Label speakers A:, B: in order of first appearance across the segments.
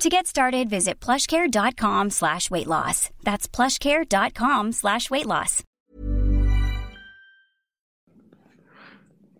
A: To get started, visit plushcare.com slash weight loss. That's plushcare.com slash weight loss.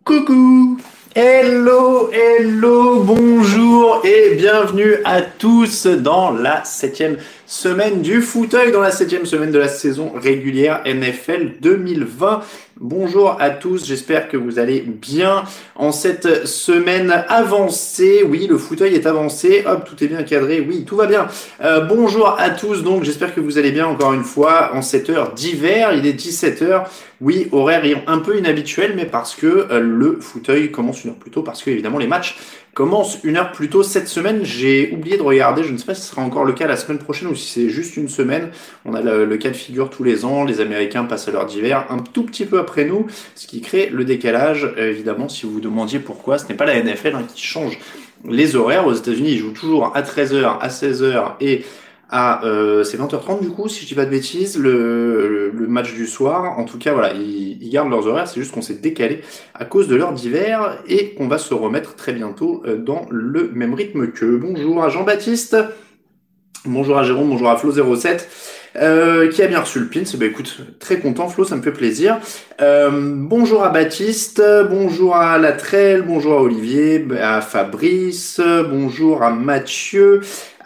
B: Coucou Hello, hello, bonjour et bienvenue à tous dans la septième semaine du fauteuil, dans la septième semaine de la saison régulière NFL 2020. Bonjour à tous, j'espère que vous allez bien en cette semaine avancée. Oui, le fauteuil est avancé, hop, tout est bien cadré, oui, tout va bien. Euh, bonjour à tous, donc j'espère que vous allez bien encore une fois en cette heure d'hiver, il est 17h. Oui, horaire un peu inhabituel, mais parce que euh, le fauteuil commence une heure plus tôt, parce que évidemment les matchs commencent une heure plus tôt cette semaine. J'ai oublié de regarder, je ne sais pas si ce sera encore le cas la semaine prochaine ou si c'est juste une semaine. On a le, cas de figure tous les ans, les Américains passent à l'heure d'hiver un tout petit peu après nous, ce qui crée le décalage. Euh, évidemment, si vous vous demandiez pourquoi, ce n'est pas la NFL hein, qui change les horaires. Aux États-Unis, ils jouent toujours à 13h, à 16h et à euh, c'est 20h30 du coup si je dis pas de bêtises le, le, match du soir en tout cas voilà ils, gardent leurs horaires c'est juste qu'on s'est décalé à cause de l'heure d'hiver et qu'on va se remettre très bientôt euh, dans le même rythme que bonjour à Jean-Baptiste bonjour à Jérôme bonjour à Flo07 euh, qui a bien reçu le pin. Bah écoute, très content Flo, ça me fait plaisir. Euh, bonjour à Baptiste, bonjour à Latrelle, bonjour à Olivier, à Fabrice, bonjour à Mathieu,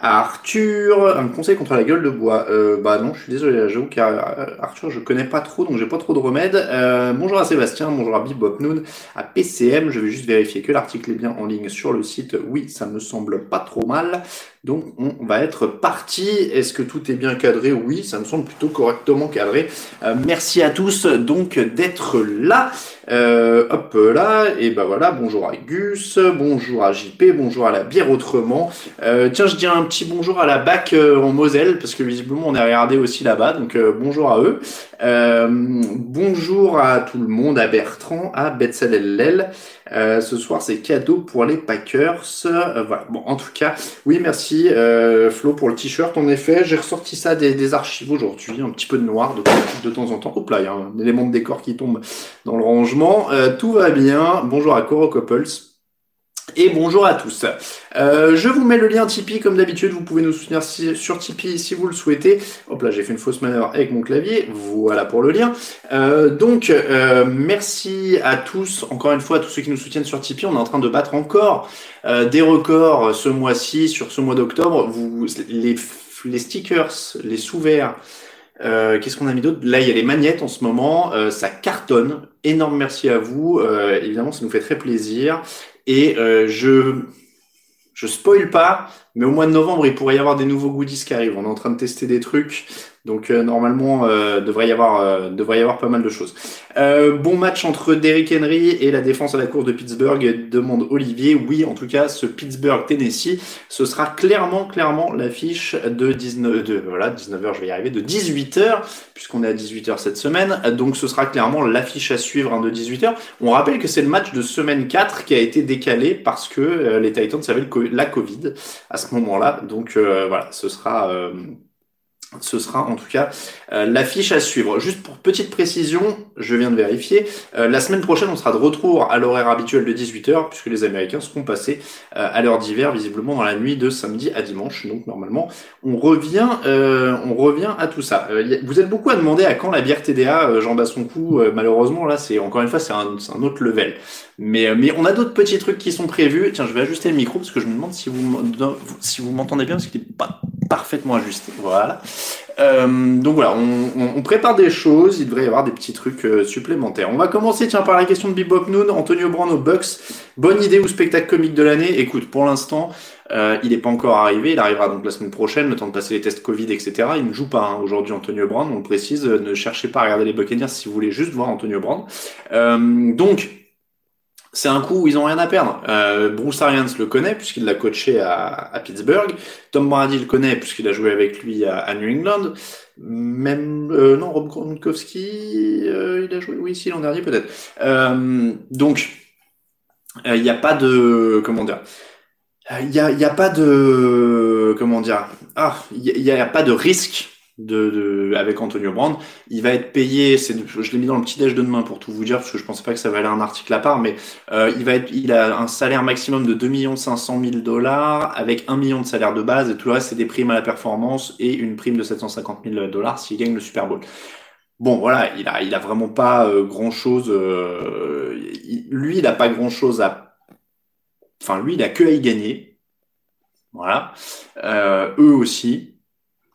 B: Arthur, un conseil contre la gueule de bois. Euh, bah non, je suis désolé, j'avoue qu'Arthur, je connais pas trop, donc j'ai pas trop de remèdes. Euh, bonjour à Sébastien, bonjour à Bibopnoon, à PCM, je vais juste vérifier que l'article est bien en ligne sur le site. Oui, ça me semble pas trop mal. Donc on va être parti. Est-ce que tout est bien cadré? Oui, ça me semble plutôt correctement cadré. Euh, merci à tous donc d'être là. Euh, hop là, et ben voilà, bonjour à Gus, bonjour à JP, bonjour à la bière autrement. Euh, tiens, je dirais un petit bonjour à la BAC euh, en Moselle, parce que visiblement on est regardé aussi là-bas, donc bonjour à eux. Bonjour à tout le monde, à Bertrand, à Betsalel euh, ce soir, c'est cadeau pour les Packers. Euh, voilà. Bon, en tout cas, oui, merci euh, Flo pour le t-shirt. En effet, j'ai ressorti ça des, archives aujourd'hui, un petit peu de noir de, de temps en temps. Hop là, il y a un élément de décor qui tombe dans le rangement. tout va bien. Bonjour à Coro Couples. Et bonjour à tous. Euh, je vous mets le lien Tipeee comme d'habitude. Vous pouvez nous soutenir sur Tipeee si vous le souhaitez. Hop là, j'ai fait une fausse manœuvre avec mon clavier. Voilà pour le lien. Euh, donc, euh, merci à tous. Encore une fois, à tous ceux qui nous soutiennent sur Tipeee. On est en train de battre encore des records ce mois-ci, sur ce mois d'octobre. Les, les stickers, les sous-verts. Qu'est-ce qu'on a mis d'autre? Là, il y a les magnettes en ce moment. ça cartonne. Énorme merci à vous. évidemment, ça nous fait très plaisir. Et euh, je je spoil pas, mais au mois de novembre, il pourrait y avoir des nouveaux goodies qui arrivent. On est en train de tester des trucs. Donc euh, normalement, euh, devrait y avoir euh, devrait y avoir pas mal de choses. Euh, bon match entre Derrick Henry et la défense à la course de Pittsburgh, demande Olivier. Oui, en tout cas, ce Pittsburgh Tennessee, ce sera clairement clairement l'affiche de 19 de voilà 19h, je vais y arriver, de 18h puisqu'on est à 18h cette semaine. Donc ce sera clairement l'affiche à suivre hein, de 18h. On rappelle que c'est le match de semaine 4 qui a été décalé parce que les Titans avaient la Covid ce moment-là. Donc voilà, ce sera ce sera en tout cas euh, l'affiche à suivre. Juste pour petite précision, je viens de vérifier, euh, la semaine prochaine on sera de retour à l'horaire habituel de 18h puisque les Américains seront passés euh, à l'heure d'hiver visiblement dans la nuit de samedi à dimanche. Donc normalement on revient, on revient à tout ça. vous êtes beaucoup à demander à quand la bière TDA Jean coup malheureusement là c'est encore une fois c'est un, autre level. Mais, mais on a d'autres petits trucs qui sont prévus. Tiens je vais ajuster le micro parce que je me demande si vous si vous m'entendez bien parce qu'il est pas parfaitement ajusté. Voilà. Euh, donc voilà, on, prépare des choses, il devrait y avoir des petits trucs euh, supplémentaires. On va commencer tiens par la question de Bebop Noon, Antonio Brown aux Bucks. Bonne idée ou spectacle comique de l'année? Écoute, pour l'instant, euh, il n'est pas encore arrivé, il arrivera donc la semaine prochaine, le temps de passer les tests Covid, etc. Il ne joue pas hein, aujourd'hui Antonio Brown, on le précise, ne cherchez pas à regarder les Buccaneers si vous voulez juste voir Antonio Brown. donc, c'est un coup où ils ont rien à perdre. Euh, Bruce Arians le connaît puisqu'il l'a coaché à, Pittsburgh. Tom Brady le connaît puisqu'il a joué avec lui à, New England. Même euh, non, Rob Gronkowski, euh, il a joué oui, si l'an dernier peut-être. Donc il n'y a pas de comment dire. Il n'y a, y a pas de comment dire. Ah, il n'y a pas de risque de, de, avec Antonio Brand. Il va être payé, c'est, je l'ai mis dans le petit déj de demain pour tout vous dire, parce que je pensais pas que ça valait un article à part, mais euh, il va être, il a un salaire maximum de 2 500 000 dollars, avec 1 million de salaire de base, et tout le reste c'est des primes à la performance et une prime de 750 000 dollars s'il gagne le Super Bowl. Bon, voilà, il a, il a vraiment pas euh, grand chose. Euh, lui, il a pas grand chose à. Enfin, lui, il a que à y gagner. Voilà. eux aussi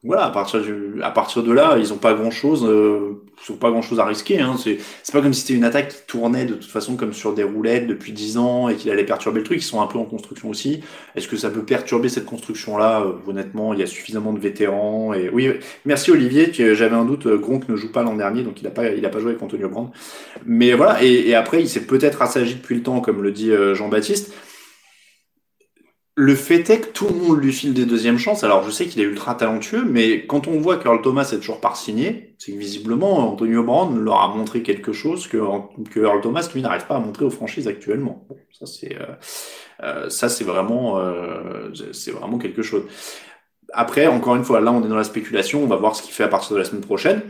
B: voilà, à partir, du, à partir de là, ils n'ont pas grand chose, euh, pas grand chose à risquer. Hein. C'est, pas comme si c'était une attaque qui tournait de toute façon comme sur des roulettes depuis 10 ans et qu'il allait perturber le truc. Ils sont un peu en construction aussi. Est-ce que ça peut perturber cette construction-là? Euh, Honnêtement, il y a suffisamment de vétérans. Et oui, merci Olivier. J'avais un doute. Gronk ne joue pas l'an dernier, donc il n'a pas, il a pas joué avec Antonio Brand. Mais voilà. Et, et après, il s'est peut-être assagi depuis le temps, comme le dit euh, Jean-Baptiste. Le fait est que tout le monde lui file des deuxièmes chances. Alors, je sais qu'il est ultra talentueux, mais quand on voit qu'Earl Thomas est toujours pas signé, c'est que visiblement, Antonio Brown leur a montré quelque chose que, que Earl Thomas, lui, n'arrive pas à montrer aux franchises actuellement. ça, c'est, euh, euh, ça, c'est vraiment, euh, c'est vraiment quelque chose. Après, encore une fois, là, on est dans la spéculation. On va voir ce qu'il fait à partir de la semaine prochaine.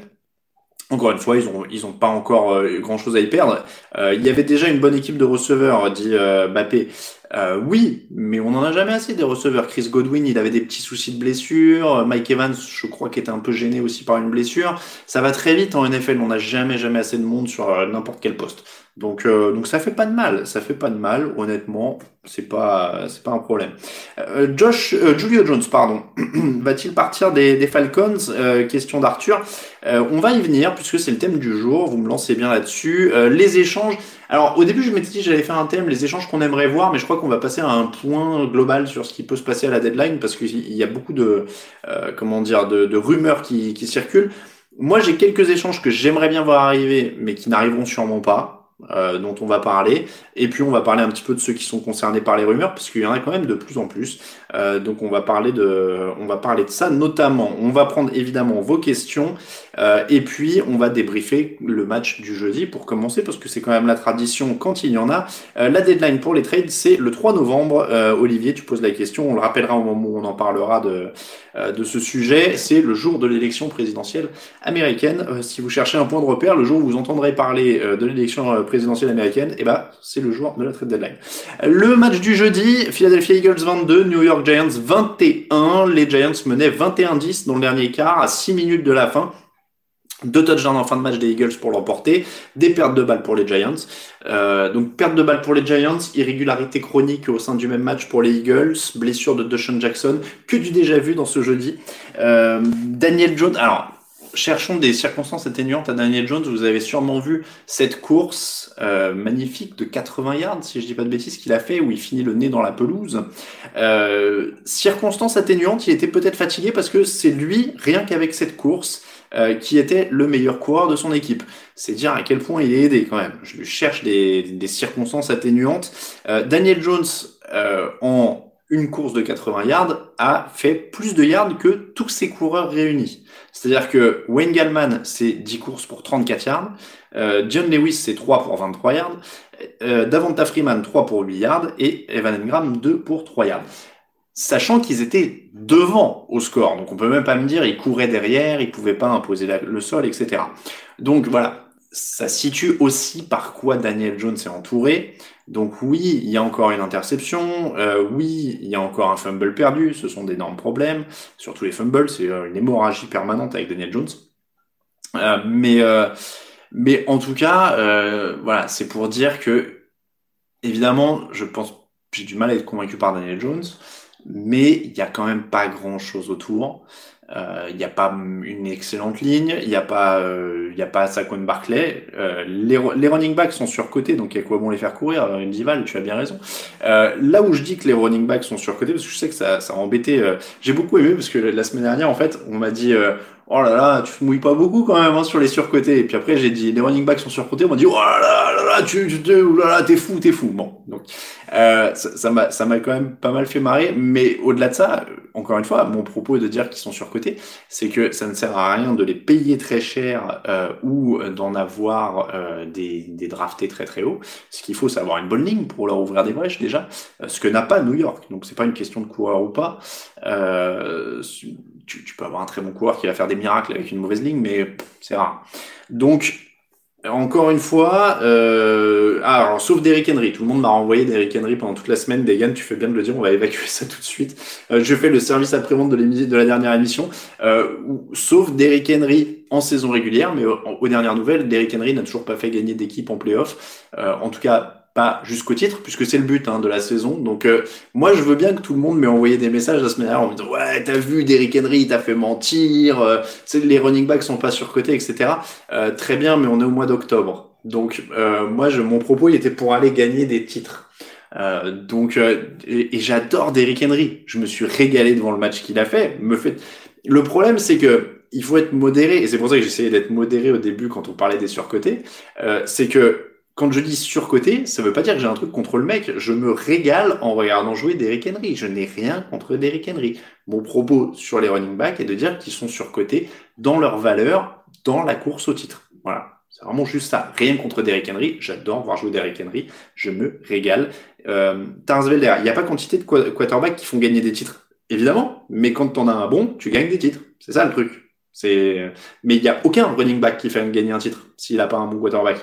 B: Encore une fois, ils ont ils ont pas encore euh, grand chose à y perdre. Euh, il y avait déjà une bonne équipe de receveurs, dit euh, Bappé. Euh, oui, mais on n'en a jamais assez des receveurs. Chris Godwin, il avait des petits soucis de blessure. Mike Evans, je crois qu'il était un peu gêné aussi par une blessure. Ça va très vite en NFL. On n'a jamais jamais assez de monde sur n'importe quel poste. Donc, euh, donc ça fait pas de mal, ça fait pas de mal, honnêtement, c'est pas, c'est pas un problème. Euh, Josh, euh, Julio Jones, pardon, va-t-il partir des, Falcons? Question d'Arthur. on va y venir puisque c'est le thème du jour. Vous me lancez bien là-dessus. les échanges. Alors, au début, je m'étais dit j'allais faire un thème, les échanges qu'on aimerait voir, mais je crois qu'on va passer à un point global sur ce qui peut se passer à la deadline parce qu'il y a beaucoup de, comment dire, de, de rumeurs qui, qui circulent. Moi, j'ai quelques échanges que j'aimerais bien voir arriver, mais qui n'arriveront sûrement pas. Euh, dont on va parler. Et puis on va parler un petit peu de ceux qui sont concernés par les rumeurs, parce qu'il y en a quand même de plus en plus. Euh, donc on va parler de, on va parler de ça notamment. On va prendre évidemment vos questions euh, et puis on va débriefer le match du jeudi pour commencer, parce que c'est quand même la tradition quand il y en a. la deadline pour les trades, c'est le 3 novembre. Olivier, tu poses la question. On le rappellera au moment où on en parlera de de ce sujet. C'est le jour de l'élection présidentielle américaine. si vous cherchez un point de repère, le jour où vous entendrez parler de l'élection présidentielle américaine, eh ben, c'est le jour de la trade deadline. Le match du jeudi, Philadelphia Eagles 22, New York Giants 21. Les Giants menaient 21-10 dans le dernier quart, à 6 minutes de la fin. Deux touchdowns en fin de match des Eagles pour l'emporter, des pertes de balles pour les Giants. Euh, donc perte de balles pour les Giants, irrégularité chronique au sein du même match pour les Eagles, blessure de Deshaun Jackson, que du déjà vu dans ce jeudi. Euh, Daniel Jones, alors cherchons des circonstances atténuantes à Daniel Jones. Vous avez sûrement vu cette course euh, magnifique de 80 yards, si je dis pas de bêtises, qu'il a fait, où il finit le nez dans la pelouse. Euh, circonstances atténuantes, il était peut-être fatigué parce que c'est lui, rien qu'avec cette course, euh, qui était le meilleur coureur de son équipe. C'est dire à quel point il est aidé quand même. Je cherche des, circonstances atténuantes. Daniel Jones, en une course de 80 yards, a fait plus de yards que tous ses coureurs réunis. C'est-à-dire que Wayne Gallman, c'est 10 courses pour 34 yards. Euh, John Lewis, c'est 3 pour 23 yards. Euh, Davonta Freeman, 3 pour 8 yards. Et Evan Engram, 2 pour 3 yards. Sachant qu'ils étaient devant au score. Donc on peut même pas me dire, ils couraient derrière, ils pouvaient pas imposer le sol, etc. Donc voilà. Ça situe aussi par quoi Daniel Jones est entouré. Donc oui, il y a encore une interception, euh, oui, il y a encore un fumble perdu, ce sont d'énormes problèmes, surtout les fumbles, c'est euh, une hémorragie permanente avec Daniel Jones. Euh, mais, mais en tout cas, voilà, c'est pour dire que, évidemment, je pense, j'ai du mal à être convaincu par Daniel Jones. Mais il y a quand même pas grand chose autour. Euh, il n'y a pas une excellente ligne, il n'y a pas, euh, y a pas Saquon Barclay. Euh, les, les, running backs sont surcotés, donc il y a quoi bon les faire courir. Euh, Dival, tu as bien raison. là où je dis que les running backs sont surcotés, parce que je sais que ça, ça a embêté. J'ai beaucoup aimé parce que la semaine dernière, en fait, on m'a dit oh là là, tu te mouilles pas beaucoup quand même hein, sur les surcotés. Et puis après, j'ai dit, les running backs sont surcotés. On m'a dit, oh là là là, tu, tu, oh là là, t'es fou, t'es fou. Bon, donc euh, ça m'a ça m'a quand même pas mal fait marrer. Mais au-delà de ça, encore une fois, mon propos est de dire qu'ils sont surcotés, c'est que ça ne sert à rien de les payer très cher euh, ou d'en avoir euh, des, des draftés très très hauts. Ce qu'il faut, c'est avoir une bonne ligne pour leur ouvrir des brèches déjà, euh, ce que n'a pas New York. Donc c'est pas une question de coureur ou pas. Euh, tu, peux avoir un très bon coureur qui va faire des miracles avec une mauvaise ligne, mais c'est rare. Donc, encore une fois, euh, ah, alors, sauf Derrick Henry. Tout le monde m'a renvoyé Derrick Henry pendant toute la semaine. Degan, tu fais bien de le dire, on va évacuer ça tout de suite. Euh, je fais le service après-vente de, de la dernière émission. Euh, sauf Derrick Henry en saison régulière, mais aux, dernières nouvelles, Derrick Henry n'a toujours pas fait gagner d'équipe en playoff. Euh, en tout cas, pas jusqu'au titre, puisque c'est le but hein, de la saison. Donc euh, moi, je veux bien que tout le monde m'ait envoyé des messages la semaine dernière en me disant ouais, t'as vu Derrick Henry, t'as fait mentir, euh, les running backs sont pas surcotés, etc. Euh, très bien, mais on est au mois d'octobre. Donc euh, moi, je, mon propos, il était pour aller gagner des titres. Euh, donc et, et j'adore Derrick Henry. Je me suis régalé devant le match qu'il a fait. Me fait. Le problème, c'est que il faut être modéré, et c'est pour ça que j'essayais d'être modéré au début quand on parlait des surcotés. c'est que quand je dis surcoté, ça veut pas dire que j'ai un truc contre le mec. Je me régale en regardant jouer Derrick Henry. Je n'ai rien contre Derrick Henry. Mon propos sur les running backs est de dire qu'ils sont surcotés dans leur valeur dans la course au titre. Voilà. C'est vraiment juste ça. Rien contre Derrick Henry. J'adore voir jouer Derrick Henry. Je me régale. Euh, il n'y a pas quantité de quarterbacks qui font gagner des titres. Évidemment. Mais quand t'en as un bon, tu gagnes des titres. C'est ça le truc. C'est, mais il n'y a aucun running back qui fait gagner un titre s'il n'a pas un bon quarterback.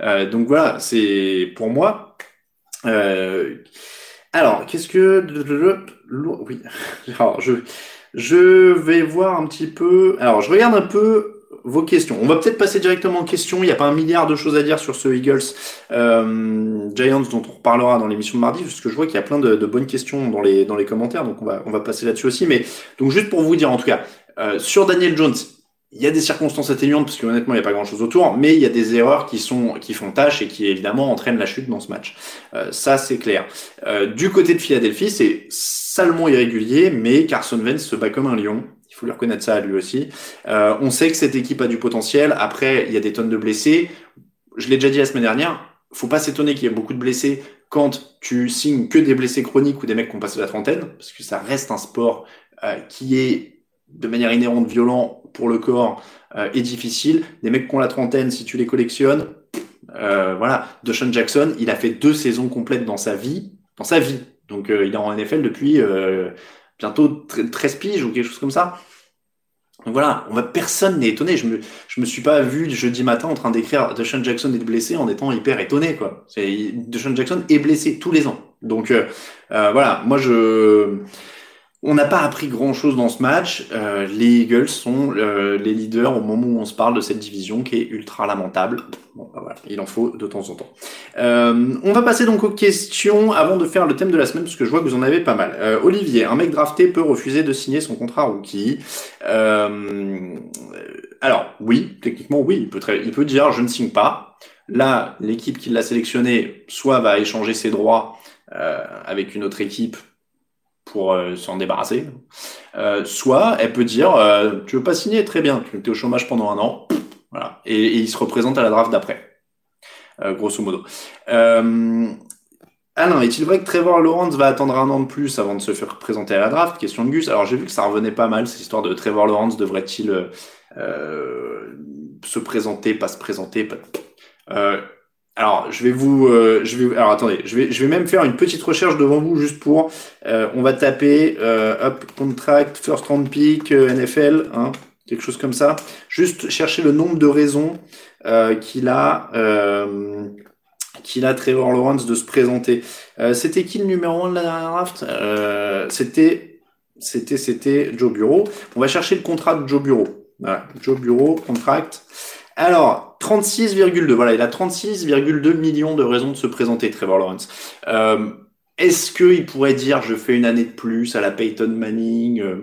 B: Euh, donc voilà, c'est pour moi. Euh... Alors, qu'est-ce que oui, alors je je vais voir un petit peu. Alors, je regarde un peu vos questions. On va peut-être passer directement aux questions. Il n'y a pas un milliard de choses à dire sur ce Eagles euh, Giants dont on reparlera dans l'émission de mardi, parce que je vois qu'il y a plein de, de, bonnes questions dans les dans les commentaires, donc on va on va passer là-dessus aussi. Mais donc juste pour vous dire en tout cas, euh, sur Daniel Jones, il y a des circonstances atténuantes parce que honnêtement il n'y a pas grand chose autour, mais il y a des erreurs qui sont qui font tâche et qui évidemment entraînent la chute dans ce match. Euh, ça c'est clair. Euh, du côté de Philadelphie, c'est salement irrégulier, mais Carson Wentz se bat comme un lion. Il faut lui reconnaître ça à lui aussi. Euh, on sait que cette équipe a du potentiel. Après, il y a des tonnes de blessés. Je l'ai déjà dit la semaine dernière. Faut pas s'étonner qu'il y ait beaucoup de blessés quand tu signes que des blessés chroniques ou des mecs qui ont passé la trentaine, parce que ça reste un sport qui est de manière inhérente violent pour le corps euh, est difficile. Des mecs qui ont la trentaine, si tu les collectionnes, euh, voilà. Deshaun Jackson, il a fait deux saisons complètes dans sa vie, dans sa vie. Donc euh, il est en NFL depuis bientôt 13 piges ou quelque chose comme ça. Donc voilà, on va, personne n'est étonné. Je me, je me suis pas vu jeudi matin en train d'écrire Deshaun Jackson est blessé en étant hyper étonné, quoi. Deshaun Jackson est blessé tous les ans. Donc voilà, moi je, on n'a pas appris grand-chose dans ce match. Euh, les Eagles sont euh, les leaders au moment où on se parle de cette division qui est ultra lamentable. Bon, bah voilà, il en faut de temps en temps. Euh, on va passer donc aux questions avant de faire le thème de la semaine, parce que je vois que vous en avez pas mal. Olivier, un mec drafté peut refuser de signer son contrat rookie. alors, oui, techniquement, oui, il peut, très, il peut dire je ne signe pas. Là, l'équipe qui l'a sélectionné, soit va échanger ses droits avec une autre équipe pour euh, s'en débarrasser. Euh, soit elle peut dire euh, tu veux pas signer très bien, tu es au chômage pendant un an, voilà, et, il se représente à la draft d'après, euh, grosso modo. Non, est-il vrai que Trevor Lawrence va attendre un an de plus avant de se faire présenter à la draft? Question de Gus. Alors j'ai vu que ça revenait pas mal, cette histoire de Trevor Lawrence devrait-il se présenter, pas se présenter pas... Alors, je vais vous, euh, je vais, alors attendez, je vais, je vais même faire une petite recherche devant vous juste pour, euh, on va taper euh, up contract first round pick NFL, hein, quelque chose comme ça. Juste chercher le nombre de raisons qu'il a, qu'il a Trevor Lawrence de se présenter. c'était qui le numéro 1 de la dernière draft? C'était, c'était, c'était Joe Bureau. On va chercher le contrat de Joe Bureau. Voilà, Joe Bureau contract. Alors, 36,2. Voilà, il a 36,2 millions de raisons de se présenter, Trevor Lawrence. Euh, est-ce qu'il pourrait dire je fais une année de plus à la Peyton Manning? Euh,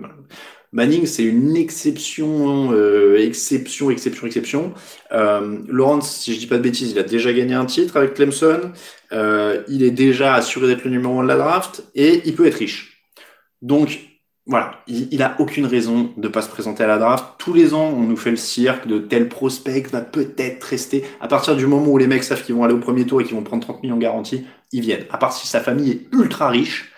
B: Manning, c'est une exception, euh, exception, exception, exception. Euh, Lawrence, si je dis pas de bêtises, il a déjà gagné un titre avec Clemson. Euh, il est déjà assuré d'être le numéro 1 de la draft et il peut être riche. Donc, voilà, il, a aucune raison de pas se présenter à la draft. Tous les ans, on nous fait le cirque de tel prospect va peut-être rester. À partir du moment où les mecs savent qu'ils vont aller au premier tour et qu'ils vont prendre 30 millions garantis, ils viennent. À part si sa famille est ultra riche,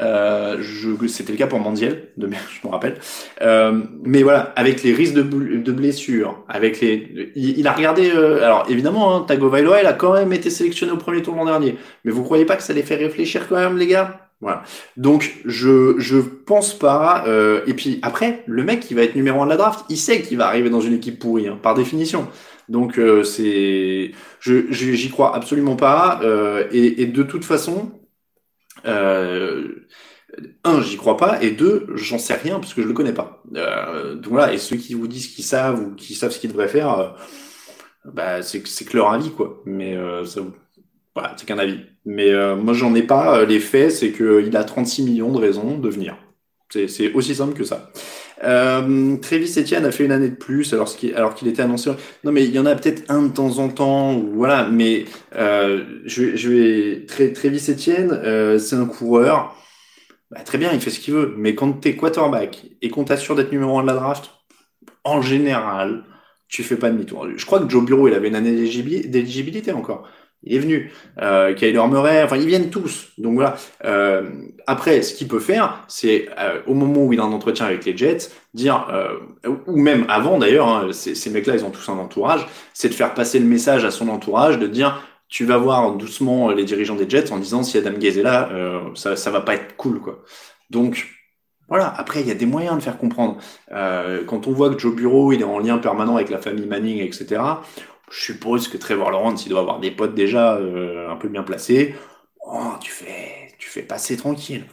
B: euh, C'était le cas pour Mandiel, de, je me rappelle. Euh, mais voilà, avec les risques de, de blessures, avec les, il, il a regardé. Euh, alors évidemment, hein, Tagovailoa, il a quand même été sélectionné au premier tour l'an dernier. Mais vous croyez pas que ça les fait réfléchir quand même, les gars? Voilà. Donc je je pense pas. Euh, et puis après, le mec qui va être numéro un de la draft, il sait qu'il va arriver dans une équipe pourrie, hein, par définition. Donc euh, c'est, je j'y crois absolument pas. Euh, et, et, de toute façon, euh, un, j'y crois pas, et deux, j'en sais rien parce que je le connais pas. Euh, donc voilà, et ceux qui vous disent qu'ils savent ou qui savent ce qu'ils devraient faire, euh, bah c'est c'est que leur avis quoi. Mais ça, voilà, c'est qu'un avis. Mais euh, moi j'en ai pas. Les faits, c'est que il a 36 millions de raisons de venir. C'est aussi simple que ça. Euh, Travis Etienne a fait une année de plus alors qu'il qu'il était annoncé. Non mais il y en a peut-être un de temps en temps voilà. Mais euh, je, vais Travis Etienne, euh, c'est un coureur. Bah, très bien, il fait ce qu'il veut. Mais quand t'es quarterback et qu'on t'assure d'être numéro un de la draft, en général, tu fais pas demi-tour. Je crois que Joe Bureau, il avait une année d'éligibilité encore il est venu. Euh, Kyler Murray, enfin ils viennent tous. Donc voilà. Euh, après, ce qu'il peut faire, c'est euh, au moment où il a un entretien avec les Jets, dire, euh, ou même avant d'ailleurs, hein, ces, mecs-là, ils ont tous un entourage, c'est de faire passer le message à son entourage, de dire, tu vas voir doucement les dirigeants des Jets en disant si Adam Gaze est là, ça, ça va pas être cool quoi. Donc voilà, après, il y a des moyens de faire comprendre. Quand on voit que Joe Bureau, il est en lien permanent avec la famille Manning, etc., je suppose que Trevor Lawrence, il doit avoir des potes déjà euh, un peu bien placés. Oh, tu fais, tu fais passer tranquille.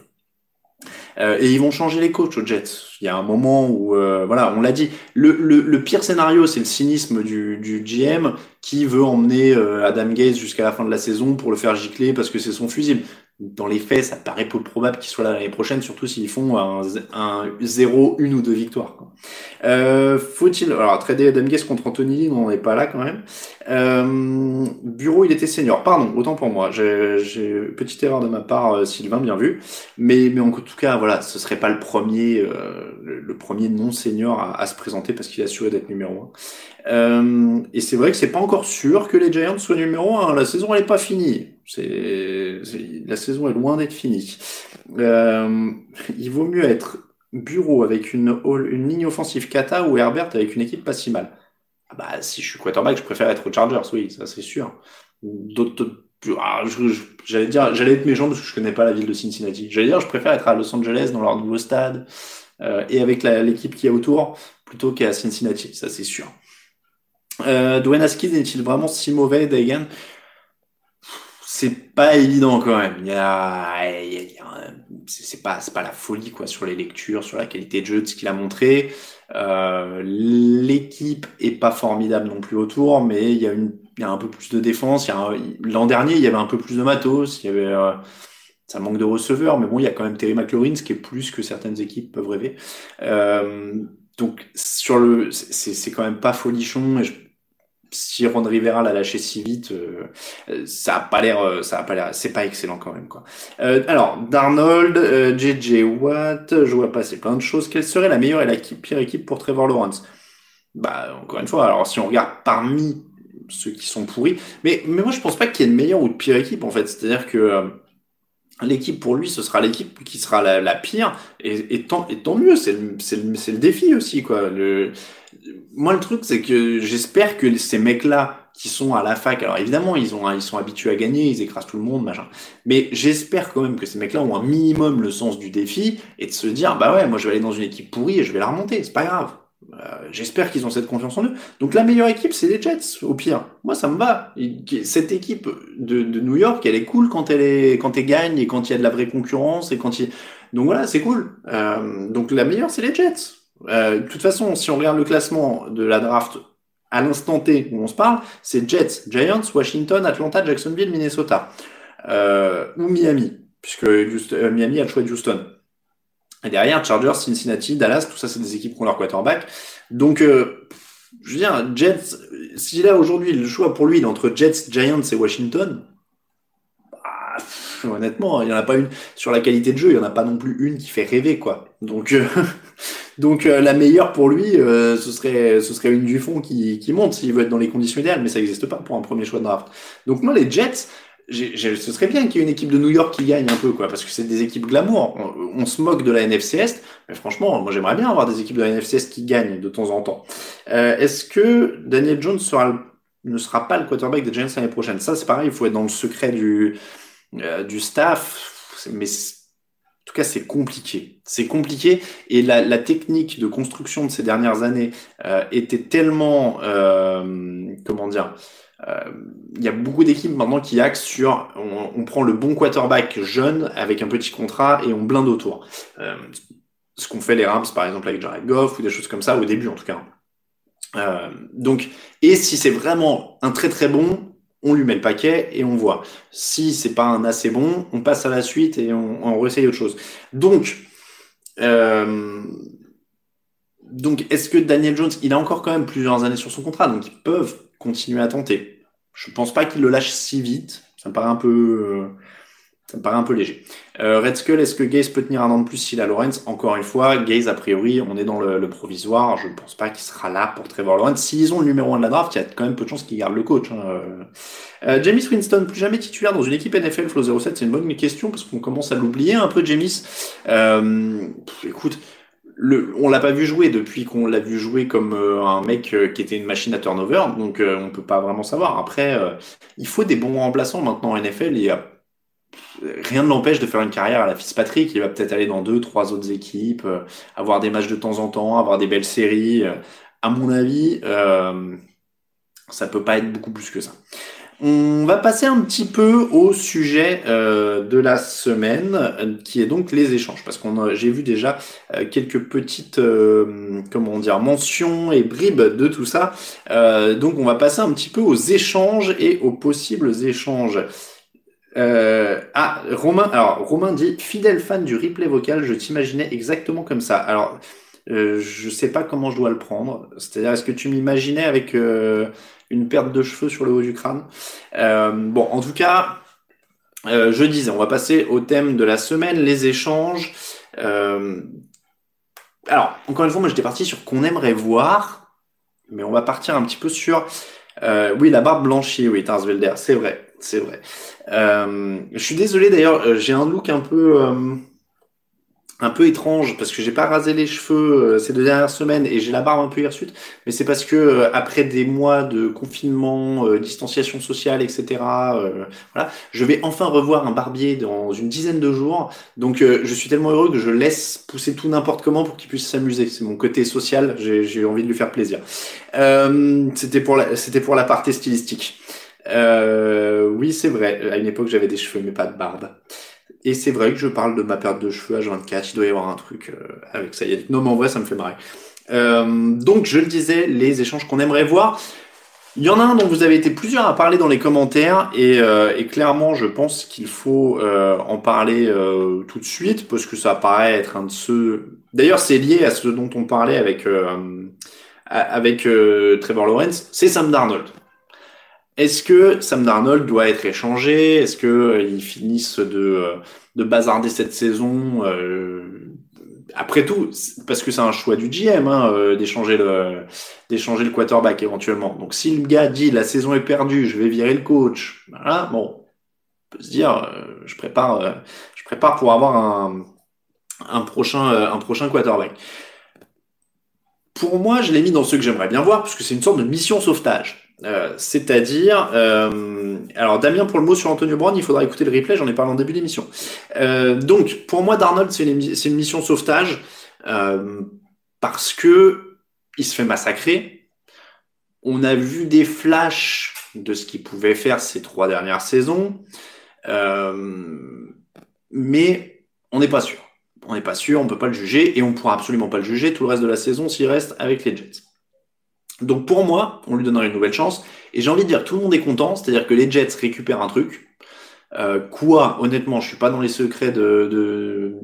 B: Euh, et ils vont changer les coachs aux Jets. Il y a un moment où, euh, voilà, on l'a dit, le, pire scénario, c'est le cynisme du, du, GM qui veut emmener Adam Gaze jusqu'à la fin de la saison pour le faire gicler parce que c'est son fusible dans les faits, ça paraît peu probable qu'il soit là l'année prochaine, surtout s'ils font un, un 0, une ou deux victoires. Euh, Faut-il... Alors, trader Adam Guest contre Anthony Lynn, on n'est pas là quand même. Euh, Bureau, il était senior. Pardon, autant pour moi. J'ai petite erreur de ma part, euh, Sylvain, bien vu. Mais, mais en tout cas, voilà, ce serait pas le premier, euh, le, premier non senior à, à se présenter parce qu'il a assuré d'être numéro 1. Euh, et c'est vrai que c'est pas encore sûr que les Giants soient numéro 1. La saison, elle est pas finie. C'est, la saison est loin d'être finie. Euh, il vaut mieux être bureau avec une, ligne offensive kata ou Herbert avec une équipe pas si mal. Ah bah, si je suis quarterback, je préfère être aux Chargers, oui, ça c'est sûr. D'autres, ah, j'allais dire, j'allais être méchant parce que je connais pas la ville de Cincinnati. J'allais dire, je préfère être à Los Angeles dans leur nouveau stade euh, et avec l'équipe qui est autour plutôt qu'à Cincinnati, ça c'est sûr. Euh, Dwayne Haskins est-il vraiment si mauvais, Dagan c'est pas évident quand même. Il y a, il y c'est pas, la folie quoi sur les lectures, sur la qualité de jeu de ce qu'il a montré. Euh, L'équipe est pas formidable non plus autour, mais il y a une, il y a un peu plus de défense. L'an dernier, il y avait un peu plus de matos. Il y avait, euh, ça manque de receveurs, mais bon, il y a quand même Terry McLaurin, ce qui est plus que certaines équipes peuvent rêver. Euh, donc sur le, c'est quand même pas folichon. Si Ron Rivera l'a lâché si vite, euh, ça a pas l'air, euh, ça a pas l'air, c'est pas excellent quand même quoi. Euh, alors Darnold, euh, JJ Watt, je vois passer plein de choses. Quelle serait la meilleure et la pire équipe pour Trevor Lawrence? Bah encore une fois, alors si on regarde parmi ceux qui sont pourris, mais mais moi je pense pas qu'il y ait de meilleure ou de pire équipe en fait. C'est-à-dire que euh, l'équipe pour lui, ce sera l'équipe qui sera la, la pire, et, et, tant, et tant mieux, c'est le, le, le, défi aussi, quoi. Le, moi, le truc, c'est que j'espère que ces mecs-là qui sont à la fac, alors évidemment, ils, ont, ils sont habitués à gagner, ils écrasent tout le monde, machin. Mais j'espère quand même que ces mecs-là ont un minimum le sens du défi et de se dire, bah ouais, moi je vais aller dans une équipe pourrie et je vais la remonter, c'est pas grave. Euh, j'espère qu'ils ont cette confiance en eux. Donc la meilleure équipe, c'est les Jets, au pire. Moi, ça me va. Cette équipe de, de New York, elle est cool quand elle est, quand elle gagne et quand il y a de la vraie concurrence et quand il. Donc voilà, c'est cool. Euh, donc la meilleure, c'est les Jets. Euh, de toute façon, si on regarde le classement de la draft à l'instant T où on se parle, c'est Jets, Giants, Washington, Atlanta, Jacksonville, Minnesota euh, ou Miami. puisque Miami a le choix de Houston. Et derrière, Chargers, Cincinnati, Dallas, tout ça, c'est des équipes qui ont leur quarterback. Donc, je veux dire, Jets, s'il a aujourd'hui le choix pour lui entre Jets, Giants et Washington, bah, honnêtement, il n'y en a pas une sur la qualité de jeu, il n'y en a pas non plus une qui fait rêver, quoi. Donc, euh, donc euh, la meilleure pour lui, euh, ce serait, ce serait une du fond qui, qui monte s'il veut être dans les conditions idéales, mais ça n'existe pas pour un premier choix de draft. Donc moi, les Jets, ce serait bien qu'il y ait une équipe de New York qui gagne un peu, quoi, parce que c'est des équipes glamour. On, se moque de la NFC Est, mais franchement, moi j'aimerais bien avoir des équipes de la NFC Est qui gagnent de temps en temps. Euh, Est-ce que Daniel Jones sera, ne sera pas le quarterback des Giants l'année prochaine? Ça, c'est pareil, il faut être dans le secret du, euh, du staff, mais en tout cas, c'est compliqué. C'est compliqué et la, la, technique de construction de ces dernières années euh, était tellement, euh, comment dire, il y a beaucoup d'équipes maintenant qui axent sur on, on, prend le bon quarterback jeune avec un petit contrat et on blinde autour. Euh, ce qu'ont fait les Rams par exemple avec Jared Goff ou des choses comme ça au début en tout cas. Euh, donc et si c'est vraiment un très très bon, on lui met le paquet et on voit. Si c'est pas un assez bon, on passe à la suite et on, on réessaye autre chose. Donc euh, donc, est-ce que Daniel Jones, il a encore quand même plusieurs années sur son contrat, donc ils peuvent continuer à tenter. Je pense pas qu'il le lâche si vite. Ça me paraît un peu, euh, ça me paraît un peu léger. Euh, Red Skull, est-ce que Gaze peut tenir un an de plus s'il a Lawrence Encore une fois, Gaze, a priori, on est dans le, provisoire. Je ne pense pas qu'il sera là pour Trevor Lawrence. S'ils ont le numéro 1 de la draft, il y a quand même peu de chances qu'ils gardent le coach. Hein. Euh, James Winston, plus jamais titulaire dans une équipe NFL Flow 07, c'est une bonne question parce qu'on commence à l'oublier un peu, James. Euh, écoute, le, on l'a pas vu jouer depuis qu'on l'a vu jouer comme euh, un mec euh, qui était une machine à turnover, donc euh, on peut pas vraiment savoir. Après, il faut des bons remplaçants maintenant en NFL. Rien ne l'empêche de faire une carrière à la Fitzpatrick. Il va peut-être aller dans deux, trois autres équipes, avoir des matchs de temps en temps, avoir des belles séries. à mon avis, ça peut pas être beaucoup plus que ça. On va passer un petit peu au sujet euh, de la semaine, qui est donc les échanges, parce qu'on j'ai vu déjà euh, quelques petites, euh, comment dire, mentions et bribes de tout ça. donc on va passer un petit peu aux échanges et aux possibles échanges. Ah, Romain, alors Romain dit fidèle fan du replay vocal, je t'imaginais exactement comme ça. Alors, je sais pas comment je dois le prendre. C'est-à-dire, est-ce que tu m'imaginais avec une perte de cheveux sur le haut du crâne? Euh, bon, en tout cas, euh, je disais, on va passer au thème de la semaine, les échanges. Euh, alors, encore une fois, moi j'étais parti sur qu'on aimerait voir, mais on va partir un petit peu sur... oui, la barbe blanchie, oui, Tarsvelder, c'est vrai, c'est vrai. je suis désolé d'ailleurs, j'ai un look un peu un peu étrange parce que j'ai pas rasé les cheveux euh, ces deux dernières semaines et j'ai la barbe un peu hirsute, mais c'est parce que euh, après des mois de confinement, euh, distanciation sociale, etc. voilà, je vais enfin revoir un barbier dans une dizaine de jours. Donc je suis tellement heureux que je laisse pousser tout n'importe comment pour qu'il puisse s'amuser. C'est mon côté social. J'ai envie de lui faire plaisir. c'était pour la c'était pour la partie stylistique. Oui, c'est vrai. À une époque, j'avais des cheveux mais pas de barbe. Et c'est vrai que je parle de ma perte de cheveux à 24, il doit y avoir un truc euh, avec ça. Non, mais en vrai, ça me fait marrer. Euh, donc, je le disais, les échanges qu'on aimerait voir. Il y en a un dont vous avez été plusieurs à parler dans les commentaires et, euh, et clairement, je pense qu'il faut en parler tout de suite parce que ça paraît être un de ceux. D'ailleurs, c'est lié à ce dont on parlait avec avec Trevor Lawrence. C'est Sam Darnold. Est-ce que Sam Darnold doit être échangé? Est-ce que euh, ils finissent de, euh, de bazarder cette saison euh, Après tout, parce que c'est un choix du GM hein, d'échanger le d'échanger le quarterback éventuellement. Donc si le gars dit la saison est perdue, je vais virer le coach. Voilà, bon, on peut se dire, je prépare, je prépare pour avoir un, un prochain un prochain quarterback. Pour moi, je l'ai mis dans ceux que j'aimerais bien voir, puisque c'est une sorte de mission sauvetage. Euh, c'est-à-dire, euh, alors Damien pour le mot sur Antonio Brown, il faudra écouter le replay, j'en ai parlé en début d'émission. Euh, donc pour moi, Darnold, c'est une, mission sauvetage parce que il se fait massacrer. On a vu des flashs de ce qu'il pouvait faire ces trois dernières saisons, mais on n'est pas sûr. On n'est pas sûr, on peut pas le juger et on pourra absolument pas le juger tout le reste de la saison s'il reste avec les Jets. Donc pour moi, on lui donnera une nouvelle chance. Et j'ai envie de dire, tout le monde est content, c'est-à-dire que les Jets récupèrent un truc. quoi, honnêtement, je suis pas dans les secrets de,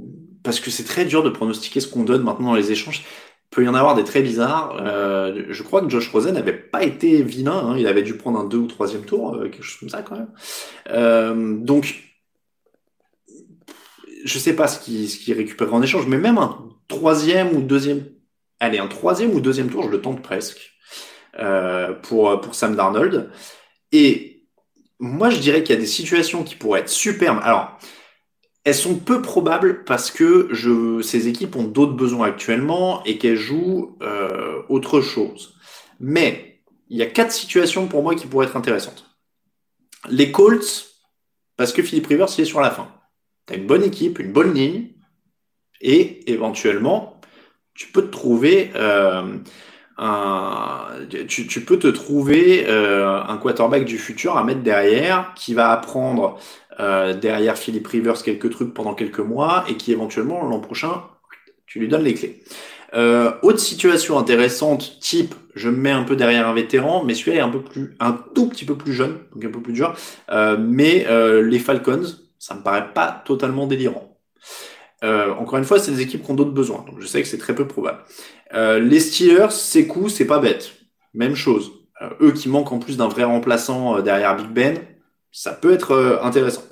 B: parce que c'est très dur de pronostiquer ce qu'on donne maintenant dans les échanges peut y en avoir des très bizarres. Euh, je crois que Josh Rosen n'avait pas été vilain, hein. il avait dû prendre un deux ou troisième tour, euh, quelque chose comme ça quand même. Euh, donc, je sais pas ce qu'il qui récupère en échange, mais même un troisième ou deuxième, allez, un troisième ou deuxième tour, je le tente presque euh, pour pour Sam Darnold. Et moi, je dirais qu'il y a des situations qui pourraient être superbes. Alors, elles sont peu probables parce que je, ces équipes ont d'autres besoins actuellement et qu'elles jouent euh, autre chose. Mais il y a quatre situations pour moi qui pourraient être intéressantes. Les Colts, parce que Philippe Rivers il est sur la fin. Tu as une bonne équipe, une bonne ligne, et éventuellement, tu peux te trouver euh, tu, peux te trouver euh, un quarterback du futur à mettre derrière qui va apprendre euh, derrière Philippe Rivers quelques trucs pendant quelques mois et qui éventuellement l'an prochain, tu lui donnes les clés. Euh, autre situation intéressante, type, je me mets un peu derrière un vétéran, mais celui-là est un peu plus, un tout petit peu plus jeune, donc un peu plus dur. Mais les Falcons, ça me paraît pas totalement délirant. Encore une fois, c'est des équipes qui ont d'autres besoins, donc je sais que c'est très peu probable. Les Steelers, c'est cool, c'est pas bête. Même chose. eux qui manquent en plus d'un vrai remplaçant derrière Big Ben, ça peut être euh, intéressant.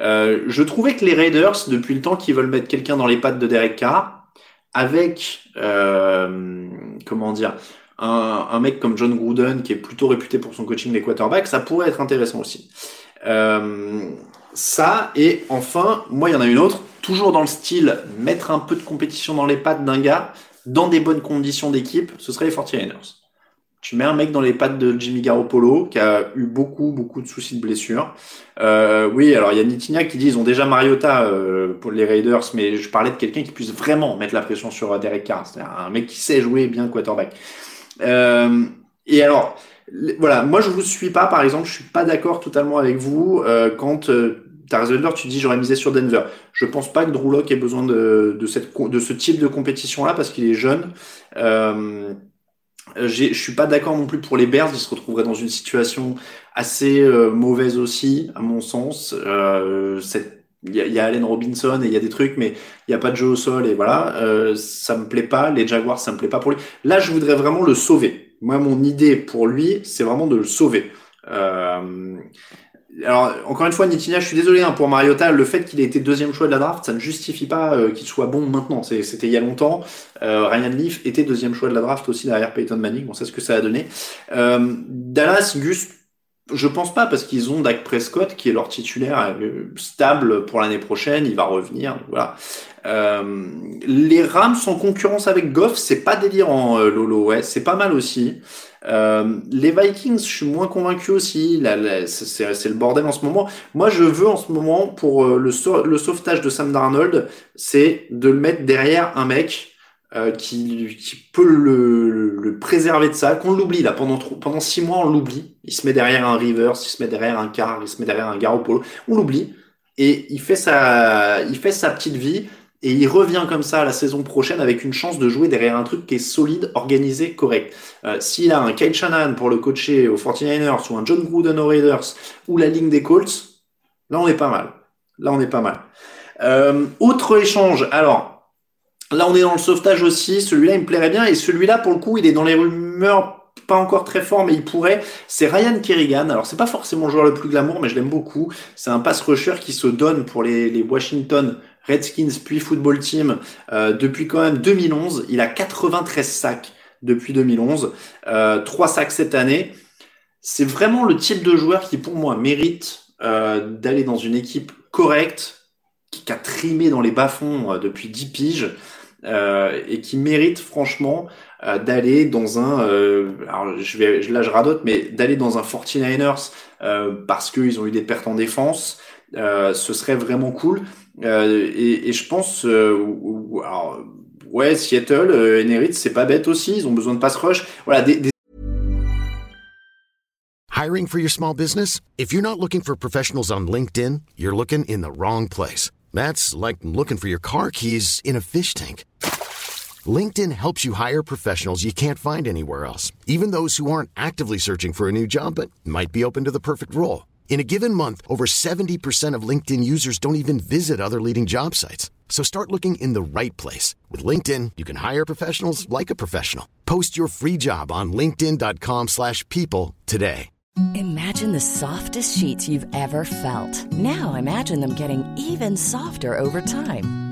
B: Euh, je trouvais que les Raiders, depuis le temps qu'ils veulent mettre quelqu'un dans les pattes de Derek Carr, avec euh, comment dire un, un, mec comme John Gruden qui est plutôt réputé pour son coaching des quarterbacks, ça pourrait être intéressant aussi. Euh, ça et enfin, moi il y en a une autre, toujours dans le style mettre un peu de compétition dans les pattes d'un gars dans des bonnes conditions d'équipe, ce serait les 49ers. Tu mets un mec dans les pattes de Jimmy Garoppolo, qui a eu beaucoup, beaucoup de soucis de blessure. Euh, oui, alors il y a Nitinia qui dit ils ont déjà Mariota euh, pour les Raiders, mais je parlais de quelqu'un qui puisse vraiment mettre la pression sur Derek Carr, c'est-à-dire un mec qui sait jouer bien quarterback. Euh, et alors, voilà, moi je vous suis pas, par exemple, je suis pas d'accord totalement avec vous euh, euh, Tarzan tu dis j'aurais misé sur Denver. Je pense pas que Drew ait besoin de, de, ce type de compétition-là parce qu'il est jeune. Euh, je suis pas d'accord non plus pour les Bears, ils se retrouveraient dans une situation assez euh, mauvaise aussi, à mon sens. Euh, il y, a, Allen Robinson et il y a des trucs, mais il n'y a pas de jeu au sol et voilà, euh, ça me plaît pas. Les Jaguars, ça me plaît pas pour lui. Là, je voudrais vraiment le sauver. Moi, mon idée pour lui, c'est vraiment de le sauver. Alors, encore une fois, Nitinia, je suis désolé hein, pour Mariota, le fait qu'il ait été deuxième choix de la draft, ça ne justifie pas euh, qu'il soit bon maintenant. C'était il y a longtemps. Euh, Ryan Leaf était deuxième choix de la draft aussi derrière Peyton Manning. On sait ce que ça a donné. Euh, Dallas, Gus, je pense pas parce qu'ils ont Dak Prescott qui est leur titulaire euh, stable pour l'année prochaine. Il va revenir. Voilà. les Rams en concurrence avec Goff, c'est pas délirant, Lolo. Ouais, c'est pas mal aussi. Euh, les Vikings, je suis moins convaincu aussi. c'est le bordel en ce moment. Moi, je veux en ce moment, pour euh, le, le sauvetage de Sam Darnold, c'est de le mettre derrière un mec euh, qui, qui peut le, le, préserver de ça, qu'on l'oublie là pendant pendant six mois, on l'oublie. Il se met derrière un Rivers, il se met derrière un Carr, il se met derrière un Garoppolo, on l'oublie et il fait sa il fait sa petite vie et il revient comme ça la saison prochaine avec une chance de jouer derrière un truc qui est solide, organisé, correct. Euh, S'il a un Kyle Shannon pour le coacher aux 49ers ou un John Gruden aux Raiders ou la ligne des Colts, là on est pas mal. Là on est pas mal. Euh, autre échange, alors là on est dans le sauvetage aussi, celui-là il me plairait bien et celui-là pour le coup il est dans les rumeurs pas encore très fort, mais il pourrait. C'est Ryan Kerrigan. Alors, c'est pas forcément le joueur le plus glamour, mais je l'aime beaucoup. C'est un pass rusher qui se donne pour les, les Washington Redskins puis football team euh, depuis quand même 2011. Il a 93 sacs depuis 2011, euh, 3 sacs cette année. C'est vraiment le type de joueur qui pour moi mérite euh, d'aller dans une équipe correcte, qui a trimé dans les bas-fonds euh, depuis 10 piges. Euh, et qui mérite franchement euh, d'aller dans un alors je vais là je radote mais d'aller dans un 49ers parce qu'ils ont eu des pertes en défense ce serait vraiment cool euh, et, et, je pense, euh, ouais, Seattle, euh, c'est pas bête aussi. Ils ont besoin de pass rush. Voilà, des...
C: Hiring for your small business? If you're not looking for professionals on LinkedIn, you're looking in the wrong place. That's like looking for your car keys in a fish tank. LinkedIn helps you hire professionals you can't find anywhere else, even those who aren't actively searching for a new job but might be open to the perfect role. In a given month, over 70% of LinkedIn users don't even visit other leading job sites. So start looking in the right place. With LinkedIn, you can hire professionals like a professional. Post your free job on linkedin.com slash people today.
D: Imagine the softest sheets you've ever felt. Now imagine them getting even softer over time.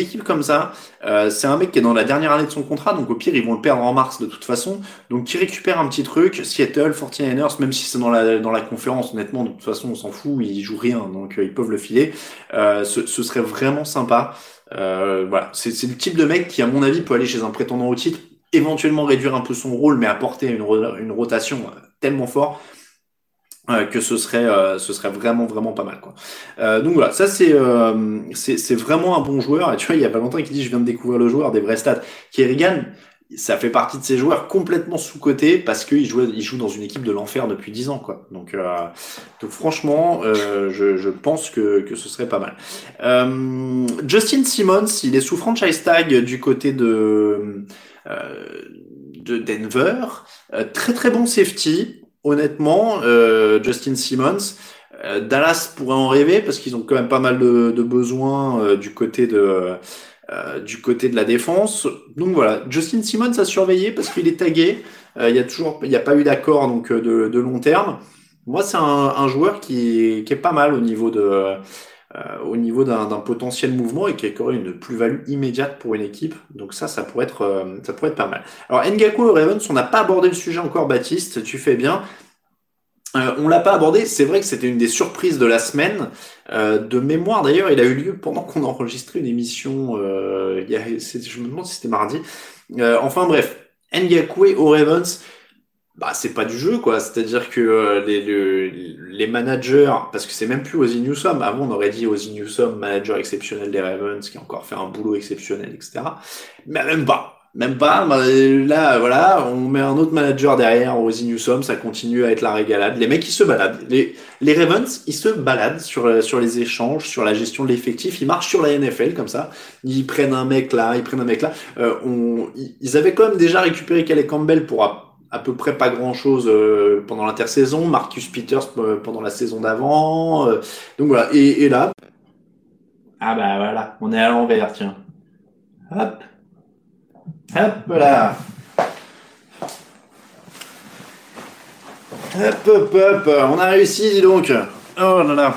B: Équipes comme ça, euh, c'est un mec qui est dans la dernière année de son contrat, donc au pire ils vont le perdre en mars de toute façon. Donc qui récupère un petit truc, Seattle, 49ers, même si c'est dans la, dans la conférence, honnêtement, de toute façon on s'en fout, ils jouent rien, donc euh, ils peuvent le filer. Euh, ce, serait vraiment sympa. Voilà, c'est le type de mec qui, à mon avis, peut aller chez un prétendant au titre, éventuellement réduire un peu son rôle, mais apporter une, une rotation tellement fort euh, que ce serait euh, ce serait vraiment vraiment pas mal quoi. Euh, donc voilà, ça c'est euh, c'est vraiment un bon joueur et tu vois il y a pas longtemps qui dit je viens de découvrir le joueur des vrais stats. Kerrigan, ça fait partie de ces joueurs complètement sous-cotés parce qu'il joue il joue dans une équipe de l'enfer depuis 10 ans quoi. Donc donc franchement, je, je pense que que ce serait pas mal. Justin Simmons, il est sous franchise tag du côté de de Denver, très très bon safety honnêtement, euh, Justin Simmons, euh, Dallas pourrait en rêver parce qu'ils ont quand même pas mal de, de besoins euh, du côté de du côté de la défense. Donc voilà, Justin Simmons a surveillé parce qu'il est tagué. Il y a toujours, il n'y a pas eu d'accord donc de, de, long terme. Moi, c'est un, un, joueur qui, qui est pas mal au niveau de au niveau d'un potentiel mouvement et qui aurait une plus-value immédiate pour une équipe. Donc ça, ça pourrait être, ça pourrait être pas mal. Alors Ngaku et Ravens, on n'a pas abordé le sujet encore, Baptiste, tu fais bien. Euh, on l'a pas abordé, c'est vrai que c'était une des surprises de la semaine. Euh, de mémoire d'ailleurs, il a eu lieu pendant qu'on enregistrait une émission, euh, je me demande si c'était mardi. Euh, enfin bref, Ngakwe au Ravens, bah c'est pas du jeu quoi, c'est-à-dire que euh, les, les, managers, parce que c'est même plus Ozzy Newsome, avant on aurait dit Ozzy Newsome, manager exceptionnel des Ravens, qui a encore fait un boulot exceptionnel, etc. Mais même pas. Même pas. Bah, là, voilà, on met un autre manager derrière, Ozzy Newsome, ça continue à être la régalade. Les mecs, ils se baladent. Les, les Ravens, ils se baladent sur, sur les échanges, sur la gestion de l'effectif. Ils marchent sur la NFL comme ça. Ils prennent un mec là, ils prennent un mec là. Euh, on, ils avaient quand même déjà récupéré Calais Campbell pour à, peu près pas grand chose euh, pendant l'intersaison. Marcus Peters euh, pendant la saison d'avant. Euh, donc voilà. Et, et là. Ah bah voilà, on est à l'envers, tiens. Hop. Hop là. Hop, hop, hop. On a réussi, dis donc. Oh là là.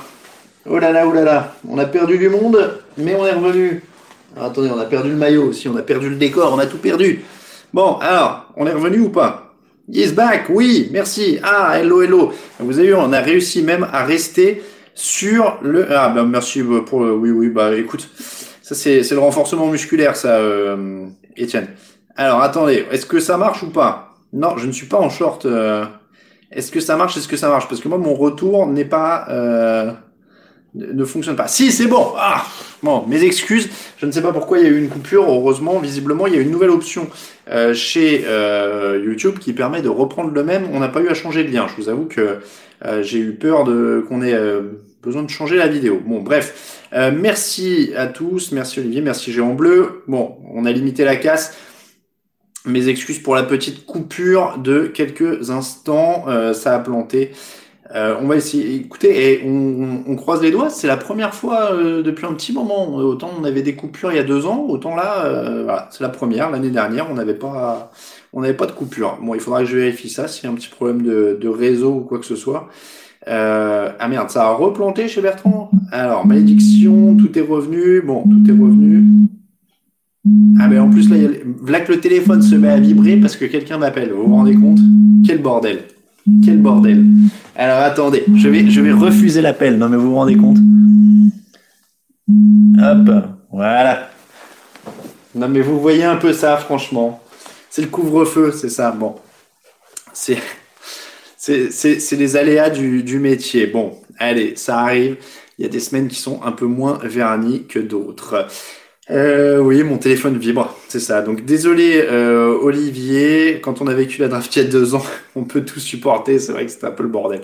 B: Oh là là, oh là là. On a perdu du monde, mais on est revenu. attendez, on a perdu le maillot aussi, on a perdu le décor, on a tout perdu. Bon, alors, on est revenu ou pas? He's back, oui, merci. Ah, hello, hello. Vous avez vu, on a réussi même à rester sur le... Ah, ben merci pour le... Oui, oui, bah écoute, ça c'est le renforcement musculaire, ça, euh, Étienne. Alors attendez, est-ce que ça marche ou pas? Non, je ne suis pas en short. Euh. Est-ce que ça marche? Est-ce que ça marche? Parce que moi, mon retour n'est pas euh, ne fonctionne pas. Si, c'est bon. Ah, bon, mes excuses. Je ne sais pas pourquoi il y a eu une coupure. Heureusement, visiblement, il y a une nouvelle option euh, chez YouTube qui permet de reprendre le même. On n'a pas eu à changer de lien. Je vous avoue que j'ai eu peur de qu'on ait besoin de changer la vidéo. Bon, bref. merci à tous. Merci Olivier. Merci Géant Bleu. Bon, on a limité la casse. Mes excuses pour la petite coupure de quelques instants, euh, ça a planté. Euh, on va essayer. Écoutez, et on, croise les doigts. C'est la première fois euh, depuis un petit moment. Autant on avait des coupures il y a deux ans, autant là, voilà, c'est la première. L'année dernière, on n'avait pas, on n'avait pas de coupure. Bon, il faudra que je vérifie ça s'il y a un petit problème de, réseau ou quoi que ce soit. ah merde, ça a replanté chez Bertrand. Alors malédiction, tout est revenu. Bon, tout est revenu. Ah ben en plus là, là que le téléphone se met à vibrer parce que quelqu'un m'appelle. Vous vous rendez compte? Quel bordel Quel bordel Alors attendez, je vais, refuser l'appel. Non mais vous vous rendez compte Hop, voilà. Non mais vous voyez un peu ça, franchement. C'est le couvre-feu, c'est ça. Bon, c'est c'est les aléas du, du, métier. Bon, Allez, ça arrive. Il y a des semaines qui sont un peu moins vernies que d'autres. Euh, oui, mon téléphone vibre, c'est ça. Donc désolé euh, Olivier, quand on a vécu la draft il y a deux ans, on peut tout supporter, c'est vrai que c'était un peu le bordel.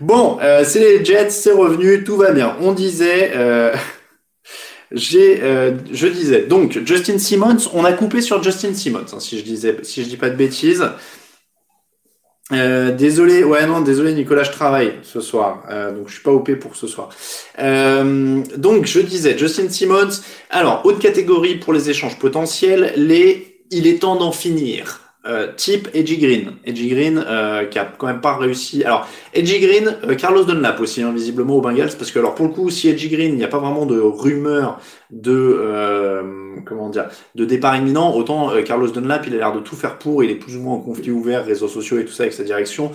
B: Bon, euh, c'est les Jets, c'est revenu, tout va bien. On disait, euh, j'ai, euh, je disais, donc Justin Simmons, on a coupé sur Justin Simmons, hein, si je disais, si je dis pas de bêtises. Euh, désolé, ouais non, désolé Nicolas, je travaille ce soir, euh, donc je suis pas OP pour ce soir. Euh, donc je disais Justin Simmons. Alors haute catégorie pour les échanges potentiels, les il est temps d'en finir. Euh, type Edgy Green. Edgy Green euh, qui a quand même pas réussi. Alors Edgy Green, euh, Carlos Dunlap aussi hein, visiblement au Bengals parce que alors pour le coup si Edgy Green il n'y a pas vraiment de rumeur de comment dire de départ imminent autant Carlos Dunlap il a l'air de tout faire pour il est plus ou moins en conflit ouvert réseaux sociaux et tout ça avec sa direction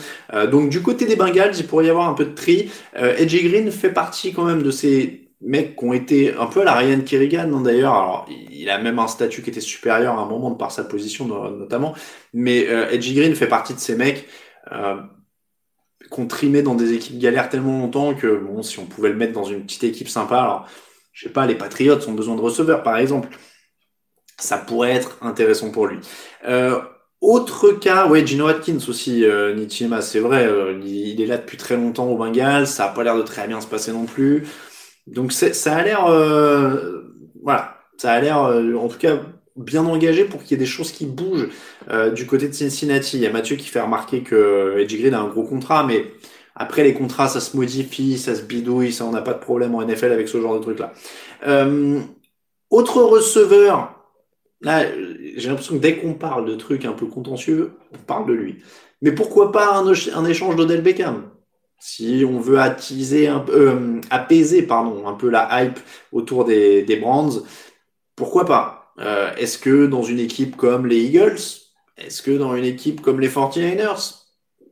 B: donc du côté des Bengals il pourrait y avoir un peu de tri Edgy Green fait partie quand même de ces mecs qui ont été un peu à la Ryan Kerrigan hein, d'ailleurs. Alors, il a même un statut qui était supérieur à un moment de par sa position notamment. Mais euh, Edgy Green fait partie de ces mecs euh, qu'on trimait dans des équipes galères tellement longtemps que bon, si on pouvait le mettre dans une petite équipe sympa, alors je sais pas, les Patriots ont besoin de receveurs par exemple. Ça pourrait être intéressant pour lui. Euh, autre cas, ouais, Gino Atkins aussi, euh, Nichima, c'est vrai, euh, il, est là depuis très longtemps au Bengals, ça a pas l'air de très bien se passer non plus. Donc ça a l'air, euh, voilà, ça a l'air, euh, en tout cas, bien engagé pour qu'il y ait des choses qui bougent euh, du côté de Cincinnati. Il y a Mathieu qui fait remarquer que Edgy Green a un gros contrat, mais après les contrats, ça se modifie, ça se bidouille, ça on n'a pas de problème en NFL avec ce genre de truc-là. autre receveur, là, j'ai l'impression que dès qu'on parle de trucs un peu contentieux, on parle de lui. Mais pourquoi pas un, échange d'Odell Beckham? Si on veut euh, apaiser un peu la hype autour des, des brands, pourquoi pas? Euh, Est-ce que dans une équipe comme les Eagles, est-ce que dans une équipe comme les 49ers,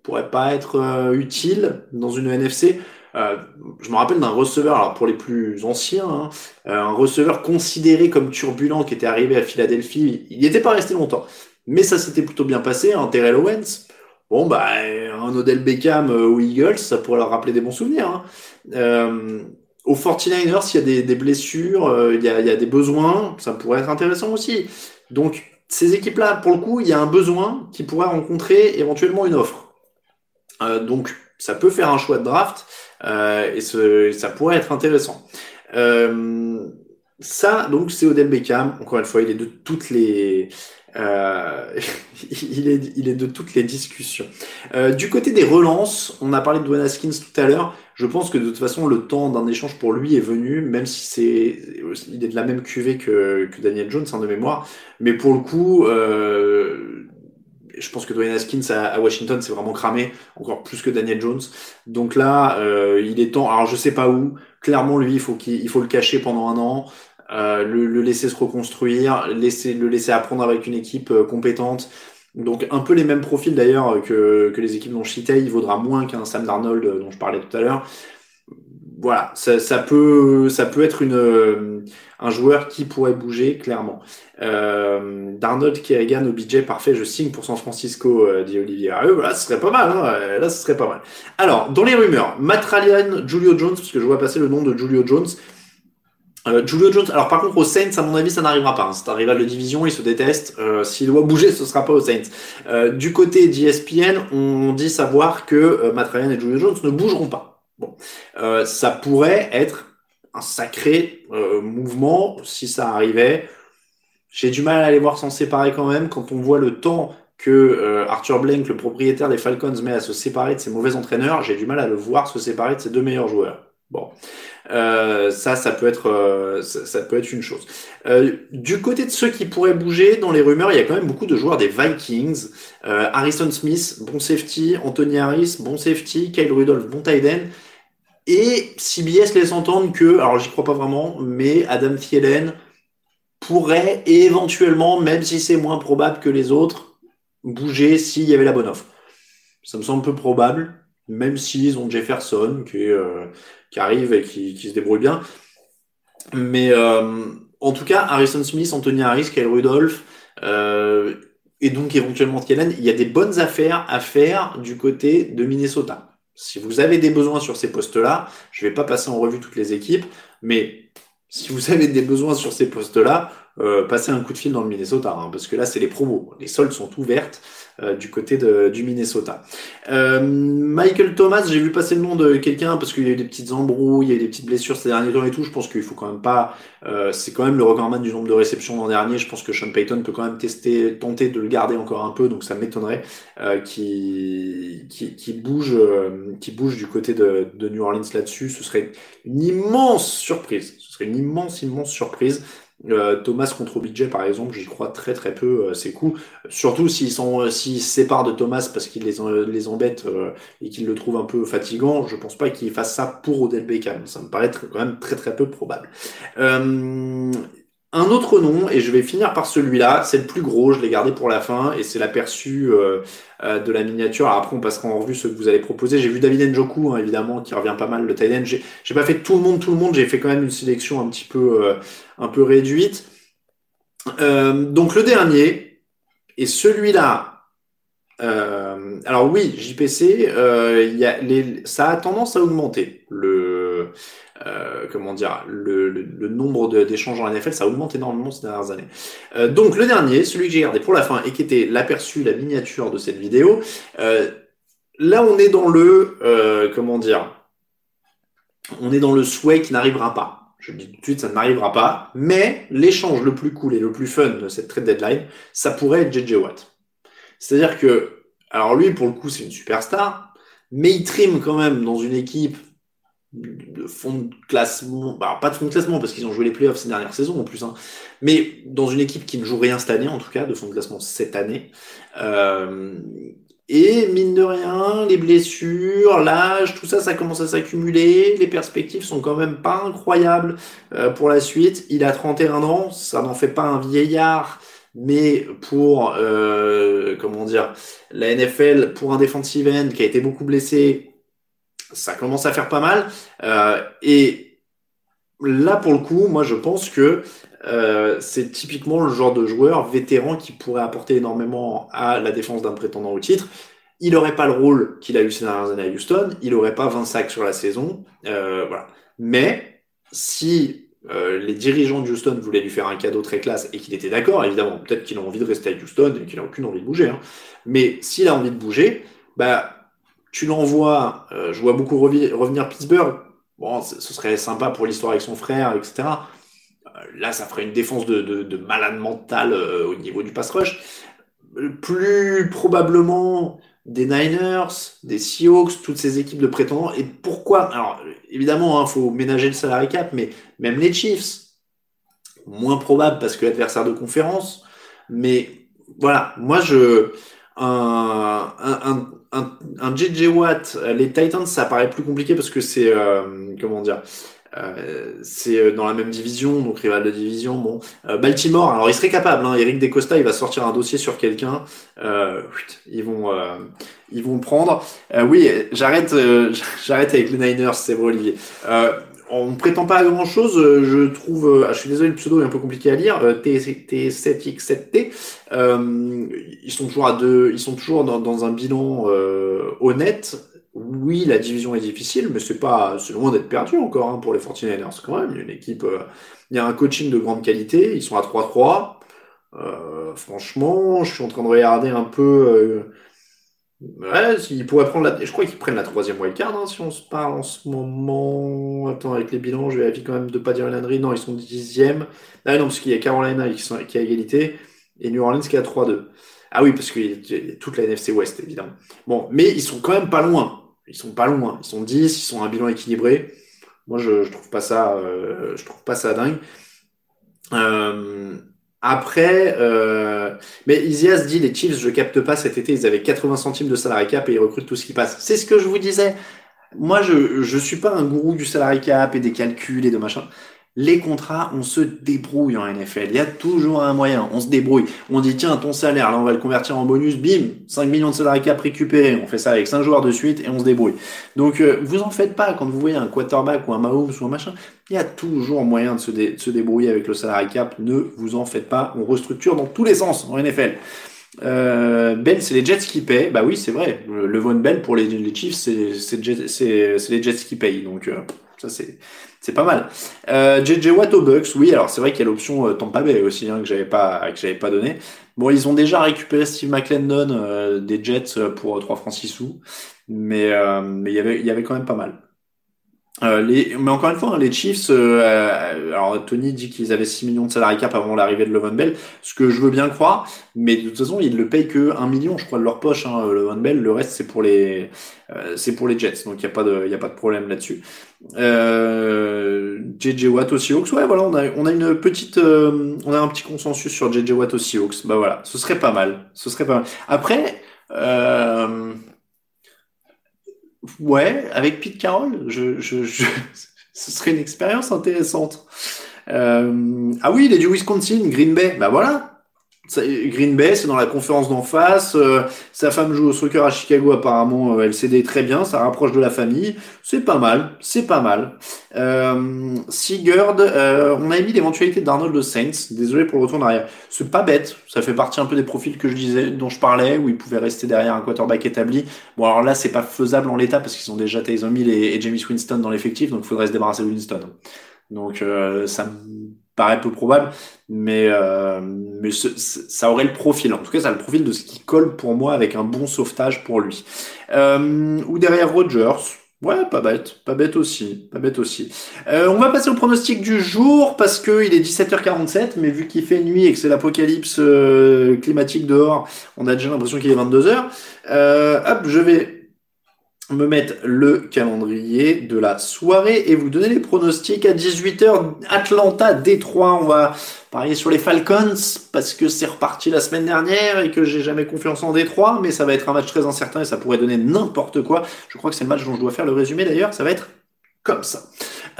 B: pourrait pas être euh, utile dans une NFC euh, je me rappelle d'un receveur, alors pour les plus anciens, hein, un receveur considéré comme turbulent qui était arrivé à Philadelphie. Il n'y était pas resté longtemps, mais ça s'était plutôt bien passé. Hein, Terrell Owens, Bon, bah, un Odell Beckham euh, aux Eagles, ça pourrait leur rappeler des bons souvenirs. Hein. Euh, aux 49ers, s'il y a des, blessures, euh, il, y a, il des besoins, ça pourrait être intéressant aussi. Donc, ces équipes-là, pour le coup, il y a un besoin qui pourrait rencontrer éventuellement une offre. Euh, donc, ça peut faire un choix de draft euh, et, ce, ça pourrait être intéressant. ça, donc, c'est Odell Beckham. Encore une fois, il est de toutes les euh, il, est, il est de toutes les discussions. Euh, du côté des relances, on a parlé de Dwayne Haskins tout à l'heure. Je pense que de toute façon, le temps d'un échange pour lui est venu, même si c'est, il est de la même cuvée que, que Daniel Jones, hein, de mémoire. Mais pour le coup, euh, je pense que Dwayne Haskins à, Washington, c'est vraiment cramé, encore plus que Daniel Jones. Donc là, euh, il est temps. Alors je sais pas où. Clairement, lui, il faut qu'il, il faut le cacher pendant un an. Euh, le, le, laisser se reconstruire, laisser, le laisser apprendre avec une équipe euh, compétente. Donc un peu les mêmes profils d'ailleurs que, que les équipes dont je citais, il vaudra moins qu'un Sam Darnold euh, dont je parlais tout à l'heure. Voilà, ça, ça, peut, ça peut être une, un joueur qui pourrait bouger clairement. Euh, Darnold, Kerrigan, OBJ, parfait, je signe pour San Francisco, dit Olivier. Ah, là, ce serait pas mal, hein, là, ce serait pas mal. Alors, dans les rumeurs, Matt Ryan, Julio Jones, parce que je vois passer le nom de Julio Jones, euh, Julio Jones, alors par contre aux Saints, à mon avis, ça n'arrivera pas. Hein. C'est un rival de division, ils se détestent. Euh, S'il doit bouger, ce sera pas aux Saints. Euh, du côté d'ESPN, on dit savoir que euh, Matt Ryan et Julio Jones ne bougeront pas. Euh, ça pourrait être un sacré euh, mouvement si ça arrivait. J'ai du mal à les voir s'en séparer quand même quand on voit le temps que Arthur Blank, le propriétaire des Falcons, met à se séparer de ses mauvais entraîneurs. J'ai du mal à le voir se séparer de ses deux meilleurs joueurs. Bon, euh, ça, ça peut être, euh, ça, peut être une chose. Euh, du côté de ceux qui pourraient bouger, dans les rumeurs, il y a quand même beaucoup de joueurs des Vikings. Euh, Harrison Smith, bon safety. Anthony Harris, bon safety. Kyle Rudolph, bon tight end. Et CBS laisse entendre que, alors j'y crois pas vraiment, mais Adam Thielen pourrait éventuellement, même si c'est moins probable que les autres, bouger s'il y avait la bonne offre. Ça me semble peu probable, même s'ils ont Jefferson, qui est qui arrive et qui, qui se débrouille bien. Mais euh, en tout cas, Harrison Smith, Anthony Harris, Kyle Rudolph, euh, et donc éventuellement Thielen, il y a des bonnes affaires à faire du côté de Minnesota. Si vous avez des besoins sur ces postes-là, je vais pas passer en revue toutes les équipes, mais si vous avez des besoins sur ces postes-là, euh, passez un coup de fil dans le Minnesota, hein, parce que là, c'est les promos. Les soldes sont ouvertes. Euh, du côté de, du Minnesota. Euh, Michael Thomas, j'ai vu passer le nom de quelqu'un parce qu'il y a eu des petites embrouilles, il y a eu des petites blessures ces derniers temps et tout. Je pense qu'il faut quand même pas. Euh, c'est quand même le recordman du nombre de réceptions l'an dernier. Je pense que Sean Payton peut quand même tester, tenter de le garder encore un peu. Donc ça m'étonnerait euh, qu'il qui, bouge, qui bouge du côté de, de New Orleans là-dessus. Ce serait une immense surprise. Ce serait une immense, immense surprise. Euh, Thomas contre OBJ par exemple, j'y crois très très peu euh, ces coups. Surtout s'ils euh, se séparent de Thomas parce qu'il les, les embête et qu'il le trouve un peu fatigant, je pense pas qu'il fasse ça pour Odell Beckham. Ça me paraît quand même très très peu probable. Un autre nom, et je vais finir par celui-là, c'est le plus gros, je l'ai gardé pour la fin, et c'est l'aperçu euh, euh, de la miniature. après, on passera en revue ce que vous allez proposer. J'ai vu David Njoku, hein, évidemment, qui revient pas mal, le tight end. J'ai pas fait tout le monde, tout le monde, j'ai fait quand même une sélection un petit peu, euh, un peu réduite. donc le dernier, et celui-là, alors oui, JPC, ça a tendance à augmenter. Le, euh, comment dire, le, le, nombre d'échanges en NFL, ça augmente énormément ces dernières années. Euh, donc le dernier, celui que j'ai gardé pour la fin et qui était l'aperçu, la miniature de cette vidéo, euh, là on est dans le, comment dire, on est dans le souhait qui n'arrivera pas. Je dis tout de suite, ça n'arrivera pas, mais l'échange le plus cool et le plus fun de cette trade deadline, ça pourrait être JJ Watt. C'est-à-dire que, alors lui, pour le coup, c'est une superstar, mais il trime quand même dans une équipe de fond de classement, bah, pas de fond de classement parce qu'ils ont joué les playoffs ces dernières saisons en plus, hein, mais dans une équipe qui ne joue rien cette année en tout cas, de fond de classement cette année. Euh, et mine de rien, les blessures, l'âge, tout ça, ça commence à s'accumuler. Les perspectives sont quand même pas incroyables euh, pour la suite. Il a 31 ans, ça n'en fait pas un vieillard, mais pour euh, comment dire, la NFL, pour un defensive end qui a été beaucoup blessé, ça commence à faire pas mal. Euh, et là, pour le coup, moi, je pense que euh, c'est typiquement le genre de joueur vétéran qui pourrait apporter énormément à la défense d'un prétendant au titre. Il n'aurait pas le rôle qu'il a eu ces dernières années à Houston. Il n'aurait pas 20 sacs sur la saison. Euh, voilà. Mais si les dirigeants de Houston voulaient lui faire un cadeau très classe et qu'il était d'accord, évidemment, peut-être qu'il a envie de rester à Houston et qu'il n'a aucune envie de bouger. Hein. Mais s'il a envie de bouger, bah tu l'envoies, euh, je vois beaucoup revenir Pittsburgh. Bon, ce serait sympa pour l'histoire avec son frère, etc. Euh, là, ça ferait une défense de, de, malade mental euh, au niveau du pass rush. Plus probablement des Niners, des Seahawks, toutes ces équipes de prétendants. Et pourquoi? Alors, évidemment, il hein, faut ménager le salarié cap, mais même les Chiefs, moins probable parce que l'adversaire de conférence. Mais voilà, moi, je un, un, un, un JJ Watt, euh, les Titans, ça paraît plus compliqué parce que c'est euh, comment dire, euh, c'est euh, dans la même division, donc rival de division. Bon, Baltimore, alors il serait capable. Hein, Eric Descosta, il va sortir un dossier sur quelqu'un. ils vont, ils vont prendre. oui, j'arrête, j'arrête avec les Niners, c'est vrai, Olivier on ne prétend pas à grand chose. Euh, je trouve, euh, ah, je suis désolé, le pseudo est un peu compliqué à lire. Euh, T7X7T. ils sont toujours à deux, ils sont toujours dans, un bilan honnête. Oui, la division est difficile, mais c'est pas, c'est loin d'être perdu encore hein, pour les 49ers quand même. Il y a une équipe, il y a un coaching de grande qualité. Ils sont à 3-3. franchement, je suis en train de regarder un peu Ouais, ils pourraient prendre la... Je crois qu'ils prennent la troisième wildcard, hein, si on se parle en ce moment. Attends, avec les bilans, je vais vérifier quand même de pas dire une ânerie. Non, ils sont dixième. Ah non, parce qu'il y a Carolina qui, sont... qui a égalité et New Orleans qui a 3-2. Ah oui, parce qu'il y a toute la NFC West, évidemment. Bon, mais ils sont quand même pas loin. Ils sont pas loin. Ils sont 10, ils sont un bilan équilibré. Moi, je, je trouve pas ça, euh, je trouve pas ça dingue. Euh, après, euh, mais Isias dit les Chiefs, je capte pas cet été, ils avaient 80 centimes de salarié cap et ils recrutent tout ce qui passe. C'est ce que je vous disais. Moi, je je suis pas un gourou du salarié cap et des calculs et de machin les contrats, on se débrouille en NFL. Il y a toujours un moyen. On se débrouille. On dit, tiens, ton salaire, là, on va le convertir en bonus. Bim, 5 millions de salariés cap récupérés. On fait ça avec 5 joueurs de suite et on se débrouille. Donc, euh, vous en faites pas quand vous voyez un quarterback ou un Mahomes ou un machin. Il y a toujours moyen de se, débrouiller avec le salarié cap. Ne vous en faites pas. On restructure dans tous les sens en NFL. Euh, Bell, c'est les Jets qui payent. Bah oui, c'est vrai. Le Von Bell pour les, les Chiefs, c'est les Jets qui payent. Donc euh, ça c'est pas mal. Euh, JJ Watt aux Bucks, oui. Alors c'est vrai qu'il y a l'option euh, Tampa Bay aussi hein, que j'avais pas que j'avais pas donné. Bon, ils ont déjà récupéré Steve McClendon euh, des Jets pour 3 francs 6 sous, mais mais il avait il y avait quand même pas mal. Euh, les, mais encore une fois, hein, les Chiefs, euh, euh, alors Tony dit qu'ils avaient 6 millions de salariés cap avant l'arrivée de Levon Bell, ce que je veux bien croire, mais de toute façon, ils ne le payent que 1 million, je crois, de leur poche, hein, Levon Bell, le reste c'est pour les c'est pour les Jets, donc il n'y a, pas de, y a pas de problème là-dessus. JJ Watt aussi Hawks, ouais, voilà, on a, on a une petite, on a un petit consensus sur JJ Watt aussi Hawks, bah voilà, ce serait pas mal, ce serait pas mal. Après, euh, Ouais, avec Pete Carroll, je, je, je, ce serait une expérience intéressante. Euh, ah oui, il est du Wisconsin, Green Bay. Bah voilà, Green Bay, c'est dans la conférence d'en face. Euh, sa femme joue au soccer à Chicago, apparemment, euh, elle s'aide très bien, ça rapproche de la famille. C'est pas mal, c'est pas mal. Euh, Sigurd, euh, on a mis l'éventualité d'Arnold de Saints. Désolé pour le retour en arrière. C'est pas bête, ça fait partie un peu des profils que je disais, dont je parlais, où il pouvait rester derrière un quarterback établi. Bon, alors là, c'est pas faisable en l'état parce qu'ils ont déjà Taysom Hill et, et James Winston dans l'effectif, donc il faudrait se débarrasser de Winston. Donc ça me paraît peu probable, mais, euh, mais ça aurait le profil. En tout cas, ça a le profil de ce qui colle pour moi avec un bon sauvetage pour lui. Euh, ou derrière Rogers. Ouais, pas bête, pas bête aussi, pas bête aussi. Euh, on va passer au pronostic du jour parce que il est 17h47, mais vu qu'il fait nuit et que c'est l'apocalypse euh, climatique dehors, on a déjà l'impression qu'il est 22h. Euh, hop, je vais me mettre le calendrier de la soirée et vous donner les pronostics à 18h Atlanta Détroit. On va parier sur les Falcons parce que c'est reparti la semaine dernière et que j'ai jamais confiance en Détroit, mais ça va être un match très incertain et ça pourrait donner n'importe quoi. Je crois que c'est le match dont je dois faire le résumé d'ailleurs, ça va être comme ça.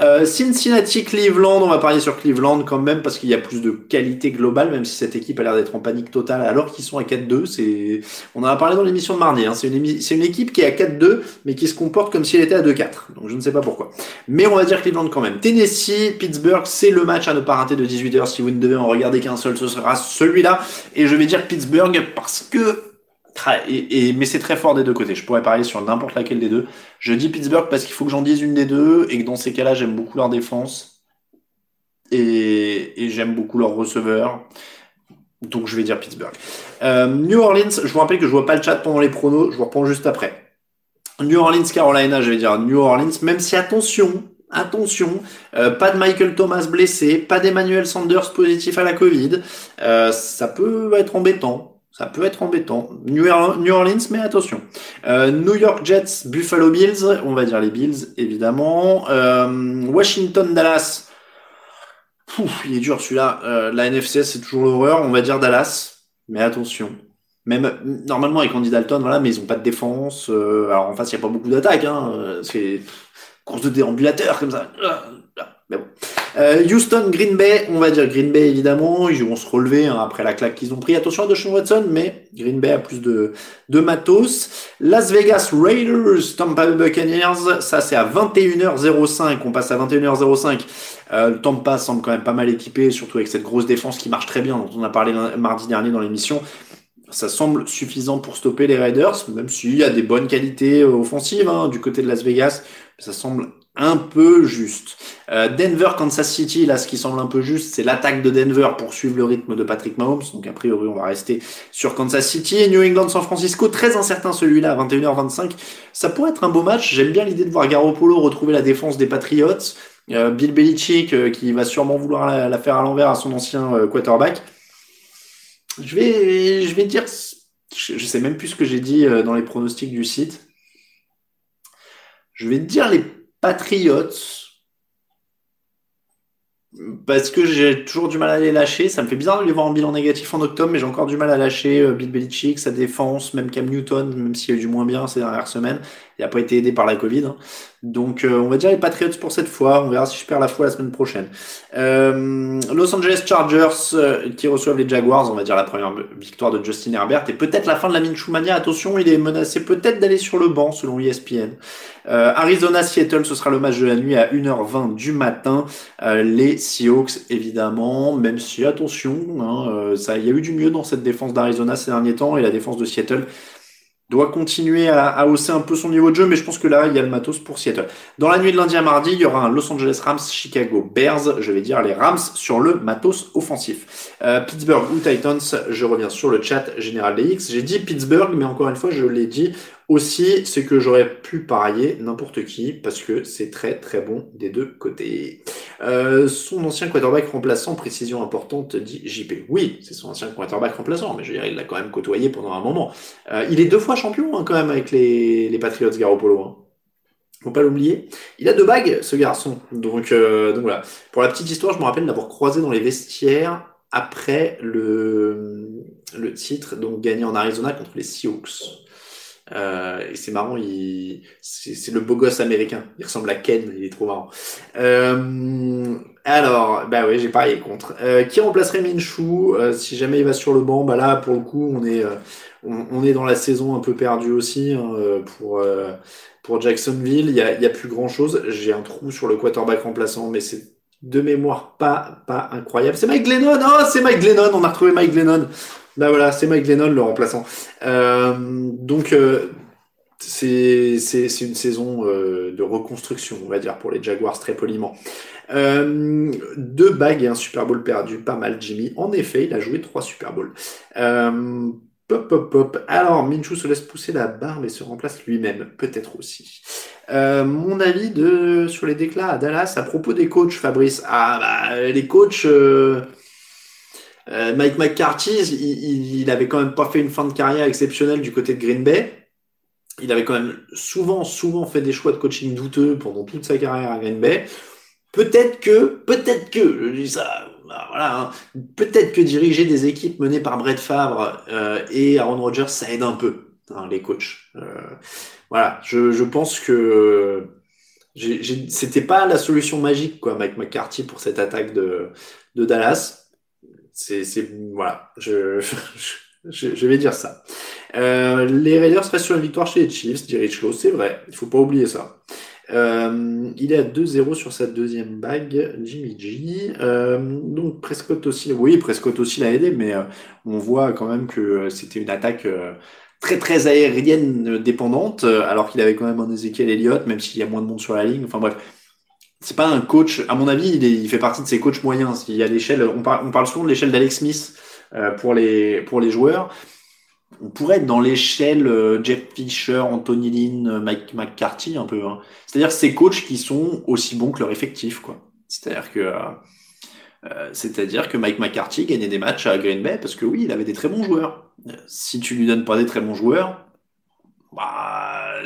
B: Euh, Cincinnati, Cleveland, on va parier sur Cleveland quand même parce qu'il y a plus de qualité globale, même si cette équipe a l'air d'être en panique totale alors qu'ils sont à 4-2. C'est, on en a parlé dans l'émission de mardi. Hein. C'est une, une équipe qui est à 4-2 mais qui se comporte comme si elle était à 2-4. Donc je ne sais pas pourquoi. Mais on va dire Cleveland quand même. Tennessee, Pittsburgh, c'est le match à ne pas rater de 18h. Si vous ne devez en regarder qu'un seul, ce sera celui-là. Et je vais dire Pittsburgh parce que et, mais c'est très fort des deux côtés. Je pourrais parler sur n'importe laquelle des deux. Je dis Pittsburgh parce qu'il faut que j'en dise une des deux et que dans ces cas-là, j'aime beaucoup leur défense et, j'aime beaucoup leur receveur. Donc je vais dire Pittsburgh. Euh, New Orleans, je vous rappelle que je vois pas le chat pendant les pronos, je vous reprends juste après. New Orleans, Carolina, je vais dire New Orleans, même si attention, attention, euh, pas de Michael Thomas blessé, pas d'Emmanuel Sanders positif à la Covid, euh, ça peut être embêtant. Ça peut être embêtant. New Orleans, mais attention. Euh, New York Jets, Buffalo Bills, on va dire les Bills, évidemment. Euh, Washington, Dallas. il est dur celui-là. Euh, la NFC, c'est toujours l'horreur. On va dire Dallas, mais attention. Même normalement avec Andy Dalton, voilà, mais ils ont pas de défense. alors en face, il n'y a pas beaucoup d'attaques. Hein. C'est course de déambulateur comme ça. Euh, Houston, Green Bay, on va dire Green Bay évidemment, ils vont se relever hein, après la claque qu'ils ont pris. Attention à Deshaun Watson, mais Green Bay a plus de, de matos. Las Vegas Raiders, Tampa Bay Buccaneers, ça c'est à 21h05, on passe à 21h05. Euh, Tampa semble quand même pas mal équipé, surtout avec cette grosse défense qui marche très bien, dont on a parlé mardi dernier dans l'émission. Ça semble suffisant pour stopper les Raiders, même s'il y a des bonnes qualités euh, offensives hein, du côté de Las Vegas. Ça semble un peu juste. Euh, Denver, Kansas City, là, ce qui semble un peu juste, c'est l'attaque de Denver pour suivre le rythme de Patrick Mahomes. Donc, a priori, on va rester sur Kansas City. New England, San Francisco, très incertain celui-là, à 21h25. Ça pourrait être un beau match. J'aime bien l'idée de voir Garoppolo retrouver la défense des Patriots. Euh, Bill Belichick, euh, qui va sûrement vouloir la, faire à l'envers à son ancien quarterback. Je vais, je vais dire, je, je sais même plus ce que j'ai dit dans les pronostics du site. Je vais dire les Patriots. Parce que j'ai toujours du mal à les lâcher. Ça me fait bizarre de les voir en bilan négatif en octobre, mais j'ai encore du mal à lâcher euh, Bill Belichick, sa défense, même Cam Newton, même s'il a eu du moins bien ces dernières semaines. Il a pas été aidé par la Covid. Hein. Donc on va dire les Patriots pour cette fois. On verra si je perds la foi la semaine prochaine. Los Angeles Chargers qui reçoivent les Jaguars. On va dire la première victoire de Justin Herbert et peut-être la fin de la Minchumania. Attention, il est menacé peut-être d'aller sur le banc selon ESPN. Arizona Seattle, ce sera le match de la nuit à 1h20 du matin. les Seahawks évidemment, même si attention, hein, il y a eu du mieux dans cette défense d'Arizona ces derniers temps et la défense de Seattle doit continuer à, hausser un peu son niveau de jeu, mais je pense que là, il y a le matos pour Seattle. Dans la nuit de lundi à mardi, il y aura un Los Angeles Rams, Chicago Bears, je vais dire les Rams sur le matos offensif. Euh, Pittsburgh ou Titans, je reviens sur le chat général des X. J'ai dit Pittsburgh, mais encore une fois, je l'ai dit aussi, c'est que j'aurais pu parier n'importe qui, parce que c'est très très bon des deux côtés. Euh, son ancien quarterback remplaçant, précision importante, dit JP. Oui, c'est son ancien quarterback remplaçant, mais je veux dire, il l'a quand même côtoyé pendant un moment. Euh, il est deux fois champion hein, quand même avec les, Patriots Garoppolo. Hein. Faut pas l'oublier. Il a deux bagues, ce garçon. Donc, euh, donc voilà. Pour la petite histoire, je me rappelle d'avoir croisé dans les vestiaires après le, le titre, donc gagné en Arizona contre les Seahawks. Euh, et c'est marrant, il, c'est, le beau gosse américain. Il ressemble à Ken, il est trop marrant. Euh, alors, bah oui, j'ai parié contre. Euh, qui remplacerait Minshew euh, si jamais il va sur le banc? Bah là, pour le coup, on est, euh, on, est dans la saison un peu perdue aussi hein, pour pour Jacksonville. Il y a, y a plus grand chose. J'ai un trou sur le quarterback remplaçant, mais c'est de mémoire pas pas incroyable. C'est Mike Glennon. Oh, c'est Mike Glennon. On a retrouvé Mike Glennon. Là voilà, c'est Mike Lennon le remplaçant. Euh, donc euh, c'est une saison euh, de reconstruction, on va dire, pour les Jaguars très poliment. Deux bagues et un Super Bowl perdu, pas mal Jimmy. En effet, il a joué trois Super Bowls. Pop, pop, pop. Alors, Minshew se laisse pousser la barbe et se remplace lui-même, peut-être aussi. Mon avis sur les déclats à Dallas à propos des coachs, Fabrice. Ah, bah, les coachs... euh, Mike McCarthy, il, avait quand même pas fait une fin de carrière exceptionnelle du côté de Green Bay. Il avait quand même souvent, souvent fait des choix de coaching douteux pendant toute sa carrière à Green Bay. Peut-être que, peut-être que, je dis ça, bah, voilà, hein, peut-être que diriger des équipes menées par Brett Favre euh, et Aaron Rodgers, ça aide un peu hein, les coachs. Euh, voilà, je, pense que c'était pas la solution magique, quoi, Mike McCarthy pour cette attaque de Dallas c'est voilà, je, je, je, vais dire ça. Euh, les Raiders restent sur une victoire chez les Chiefs, dit Rich c'est vrai, il faut pas oublier ça. Euh, il est à 2-0 sur sa deuxième bague, Jimmy G. Euh, donc Prescott aussi, oui, Prescott aussi l'a aidé, mais euh, on voit quand même que c'était une attaque euh, très très aérienne dépendante, alors qu'il avait quand même un Ezekiel Elliott, même s'il y a moins de monde sur la ligne. Enfin bref, c'est pas un coach, à mon avis, il, fait partie de ces coachs moyens. Il y a l'échelle, on, parle souvent de l'échelle d'Alex Smith euh, pour, les, joueurs. On pourrait être dans l'échelle euh, Jeff Fisher, Anthony Lynn, Mike McCarthy un peu. Hein. C'est-à-dire ces coachs qui sont aussi bons que leur effectif, quoi. C'est-à-dire que euh, euh c'est-à-dire que Mike McCarthy gagnait des matchs à Green Bay parce que oui, il avait des très bons joueurs. Si tu lui donnes pas des très bons joueurs, bah,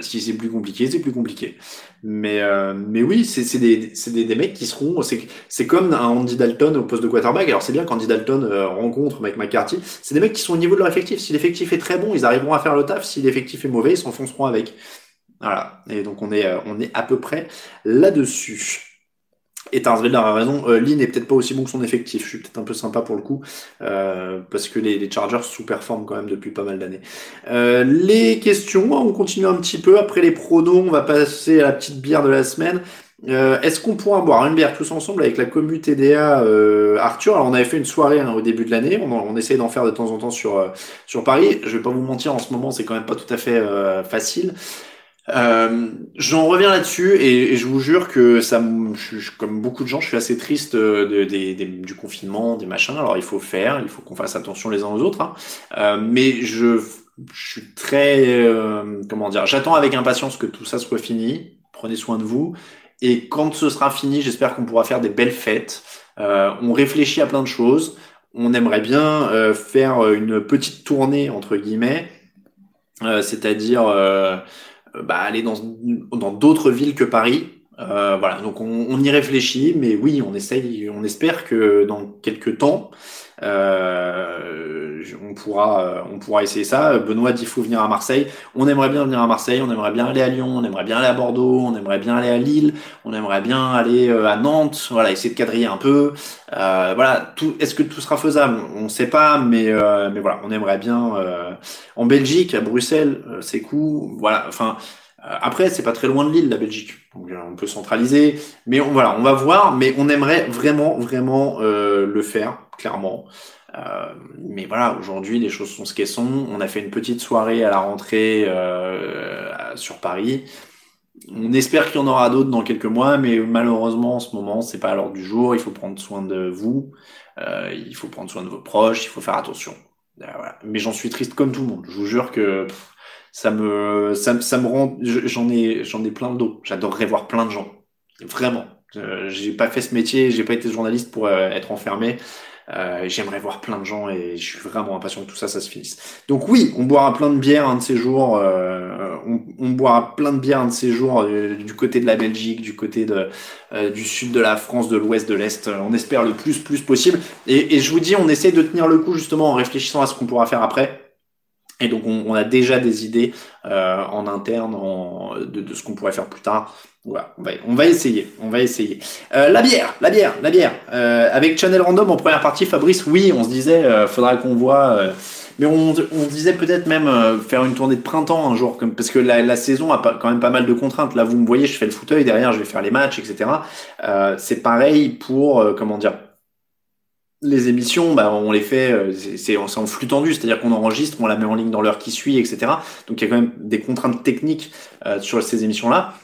B: si c'est plus compliqué, c'est plus compliqué. Mais, euh, mais oui, c'est des, des, des, mecs qui seront. C'est comme un Andy Dalton au poste de quarterback. Alors c'est bien qu'Andy Dalton euh, rencontre Mike McCarthy. C'est des mecs qui sont au niveau de leur effectif. Si l'effectif est très bon, ils arriveront à faire le taf. Si l'effectif est mauvais, ils s'enfonceront avec. Voilà. Et donc on est, euh, on est à peu près là-dessus. Et Tarsveld a raison, euh, Lee n'est peut-être pas aussi bon que son effectif. Je suis peut-être un peu sympa pour le coup, euh, parce que les, les, Chargers sous-performent quand même depuis pas mal d'années. Euh, les questions, on continue un petit peu. Après les pronos, on va passer à la petite bière de la semaine. Euh, Est-ce qu'on pourra boire une bière tous ensemble avec la commu TDA euh, Arthur? Alors on avait fait une soirée hein, au début de l'année, on, on essaye d'en faire de temps en temps sur, euh, sur Paris. Je vais pas vous mentir, en ce moment c'est quand même pas tout à fait facile. Euh, J'en reviens là-dessus et, et, je vous jure que ça, je, comme beaucoup de gens, je suis assez triste de, de, du confinement, des machins. Alors il faut faire, il faut qu'on fasse attention les uns aux autres. Hein. Euh, mais je, je, suis très, euh, comment dire, j'attends avec impatience que tout ça soit fini. Prenez soin de vous. Et quand ce sera fini, j'espère qu'on pourra faire des belles fêtes. Euh, on réfléchit à plein de choses. On aimerait bien euh, faire une petite tournée entre guillemets, c'est-à-dire euh, bah, aller dans dans d'autres villes que Paris. Euh, voilà, donc on, on, y réfléchit, mais oui, on essaye, on espère que dans quelques temps, euh, on pourra, euh, on pourra essayer ça. Benoît dit faut venir à Marseille. On aimerait bien venir à Marseille, on aimerait bien aller à Lyon, on aimerait bien aller à Bordeaux, on aimerait bien aller à Lille, on aimerait bien aller euh, à Nantes. Voilà, essayer de quadriller un peu. Euh, voilà, tout. Est-ce que tout sera faisable? On ne sait pas, mais mais voilà, on aimerait bien en Belgique, à Bruxelles, c'est cool. Voilà, enfin. Après, c'est pas très loin de Lille, la Belgique. Donc, on peut centraliser, mais on, voilà, on va voir. Mais on aimerait vraiment, vraiment le faire, clairement. Euh, mais voilà, aujourd'hui, les choses sont ce qu'elles sont. On a fait une petite soirée à la rentrée euh, sur Paris. On espère qu'il y en aura d'autres dans quelques mois, mais malheureusement, en ce moment, c'est pas à l'ordre du jour. Il faut prendre soin de vous, euh, il faut prendre soin de vos proches, il faut faire attention. Euh, voilà. Mais j'en suis triste comme tout le monde. Je vous jure que ça me, ça, ça me rend, j'en ai, j'en ai plein le dos. J'adorerais voir plein de gens, vraiment. j'ai pas fait ce métier, j'ai pas été journaliste pour être enfermé. Euh, J'aimerais voir plein de gens et je suis vraiment impatient que tout ça, ça se finisse. Donc oui, on boira plein de bières un de ces jours. Euh, on, on, boira plein de bières un de ces jours euh, du côté de la Belgique, du côté de, euh, du sud de la France, de l'ouest, de l'est. On espère le plus plus possible. Et, et, je vous dis, on essaie de tenir le coup justement en réfléchissant à ce qu'on pourra faire après. Et donc on, on a déjà des idées euh, en interne en, de, de, ce qu'on pourrait faire plus tard. Voilà, on va, on va essayer, on va essayer. Euh, la bière, la bière, la bière. Euh, avec Channel Random en première partie, Fabrice, oui, on se disait, euh, faudra qu'on voit. Euh, mais on, on disait peut-être même euh, faire une tournée de printemps un jour, comme, parce que la, la saison a pas, quand même pas mal de contraintes. Là, vous me voyez, je fais le fauteuil derrière, je vais faire les matchs, etc. c'est pareil pour, comment dire, les émissions, bah, on les fait, c'est en flux tendu, c'est-à-dire qu'on enregistre, on la met en ligne dans l'heure qui suit, etc. Donc il y a quand même des contraintes techniques euh, sur ces émissions-là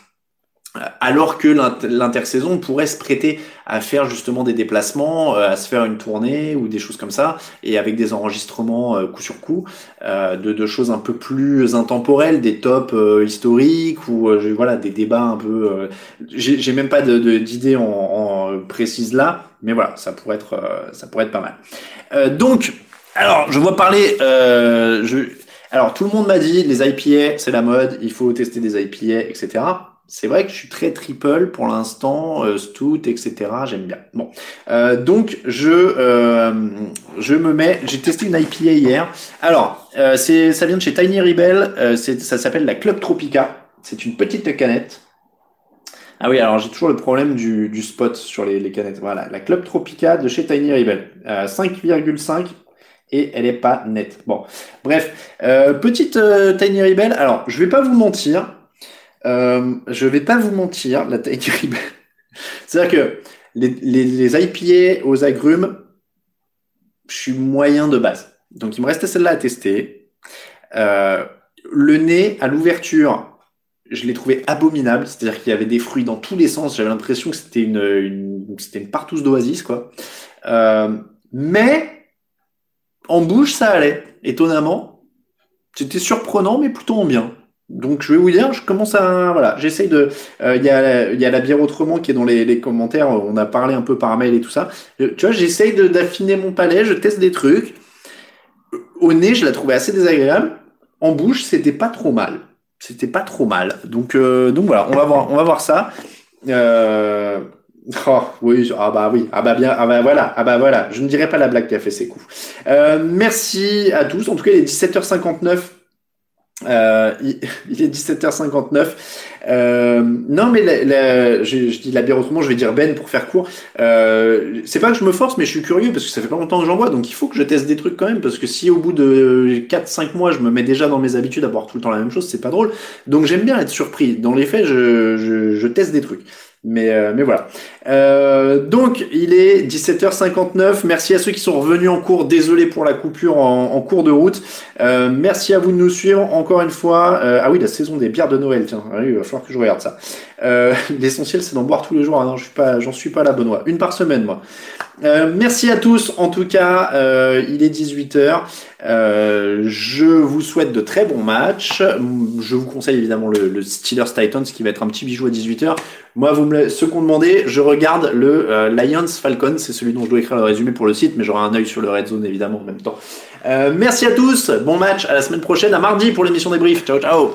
B: alors que l'intersaison pourrait se prêter à faire justement des déplacements, euh, à se faire une tournée ou des choses comme ça, et avec des enregistrements euh, coup sur coup euh, de, de, choses un peu plus intemporelles, des tops historiques ou voilà des débats un peu. J'ai même pas d'idée en, en précise là, mais voilà, ça pourrait être ça pourrait être pas mal. donc, alors je vois parler. je, alors tout le monde m'a dit les IPA c'est la mode, il faut tester des IPA, etc c'est vrai que je suis très triple pour l'instant, euh, stout, etc. J'aime bien. Bon, euh, donc je euh, je me mets. J'ai testé une IPA hier. Alors, euh, c'est ça vient de chez Tiny Rebel. Euh, ça s'appelle la Club Tropica. C'est une petite canette. Ah oui, alors j'ai toujours le problème du, du spot sur les, les, canettes. Voilà, la Club Tropica de chez Tiny Rebel. 5,5 et elle est pas nette. Bon, bref, petite Tiny Rebel. Alors, je vais pas vous mentir. Euh, je vais pas vous mentir, la taille du C'est-à-dire que les, les, les, IPA aux agrumes, je suis moyen de base. Donc il me restait celle-là à tester. Euh, le nez à l'ouverture, je l'ai trouvé abominable. C'est-à-dire qu'il y avait des fruits dans tous les sens. J'avais l'impression que c'était une, une c'était une partouze d'oasis, quoi. Euh, mais en bouche, ça allait. Étonnamment, c'était surprenant, mais plutôt en bien. Donc je vais vous dire, je commence à voilà, j'essaye de. Euh, il y, a, y a la bière autrement qui est dans les, les, commentaires. On a parlé un peu par mail et tout ça. Tu vois, j'essaye d'affiner mon palais. Je teste des trucs. Au nez, je la trouvais assez désagréable. En bouche, c'était pas trop mal. C'était pas trop mal. Donc euh, donc voilà, on va voir, on va voir ça. Euh... Oh, oui, ah bah oui, ah bah bien, ah bah voilà, ah bah voilà. Je ne dirais pas la blague qui a fait ses coups. Euh, merci à tous. En tout cas, il est 17h59. Euh, il, est 17h59. Euh, non, mais la, la, je, je, dis la bière autrement, je vais dire Ben pour faire court. Euh, c'est pas que je me force, mais je suis curieux parce que ça fait pas longtemps que j'en bois, donc il faut que je teste des trucs quand même. Parce que si au bout de 4-5 mois, je me mets déjà dans mes habitudes à boire tout le temps la même chose, c'est pas drôle. Donc j'aime bien être surpris. Dans les faits, je, je, je teste des trucs. Mais, euh, mais voilà. Euh, donc, il est 17h59. Merci à ceux qui sont revenus en cours. Désolé pour la coupure en, cours de route. Euh, merci à vous de nous suivre encore une fois. Euh, ah oui, la saison des bières de Noël. Tiens, ah il va falloir que je regarde ça. Euh, l'essentiel, c'est d'en boire tous les jours. Non, je suis pas, j'en suis pas bonne voie. Une par semaine, moi. merci à tous. En tout cas, il est 18h. je vous souhaite de très bons matchs. Je vous conseille évidemment le, le Steelers Titans qui va être un petit bijou à 18h. Moi, vous me ceux qu'on demandé, je regarde le euh, Lions Falcon, c'est celui dont je dois écrire le résumé pour le site, mais j'aurai un œil sur le Red Zone évidemment en même temps. Euh, merci à tous, bon match, à la semaine prochaine, à mardi pour l'émission des briefs. Ciao, ciao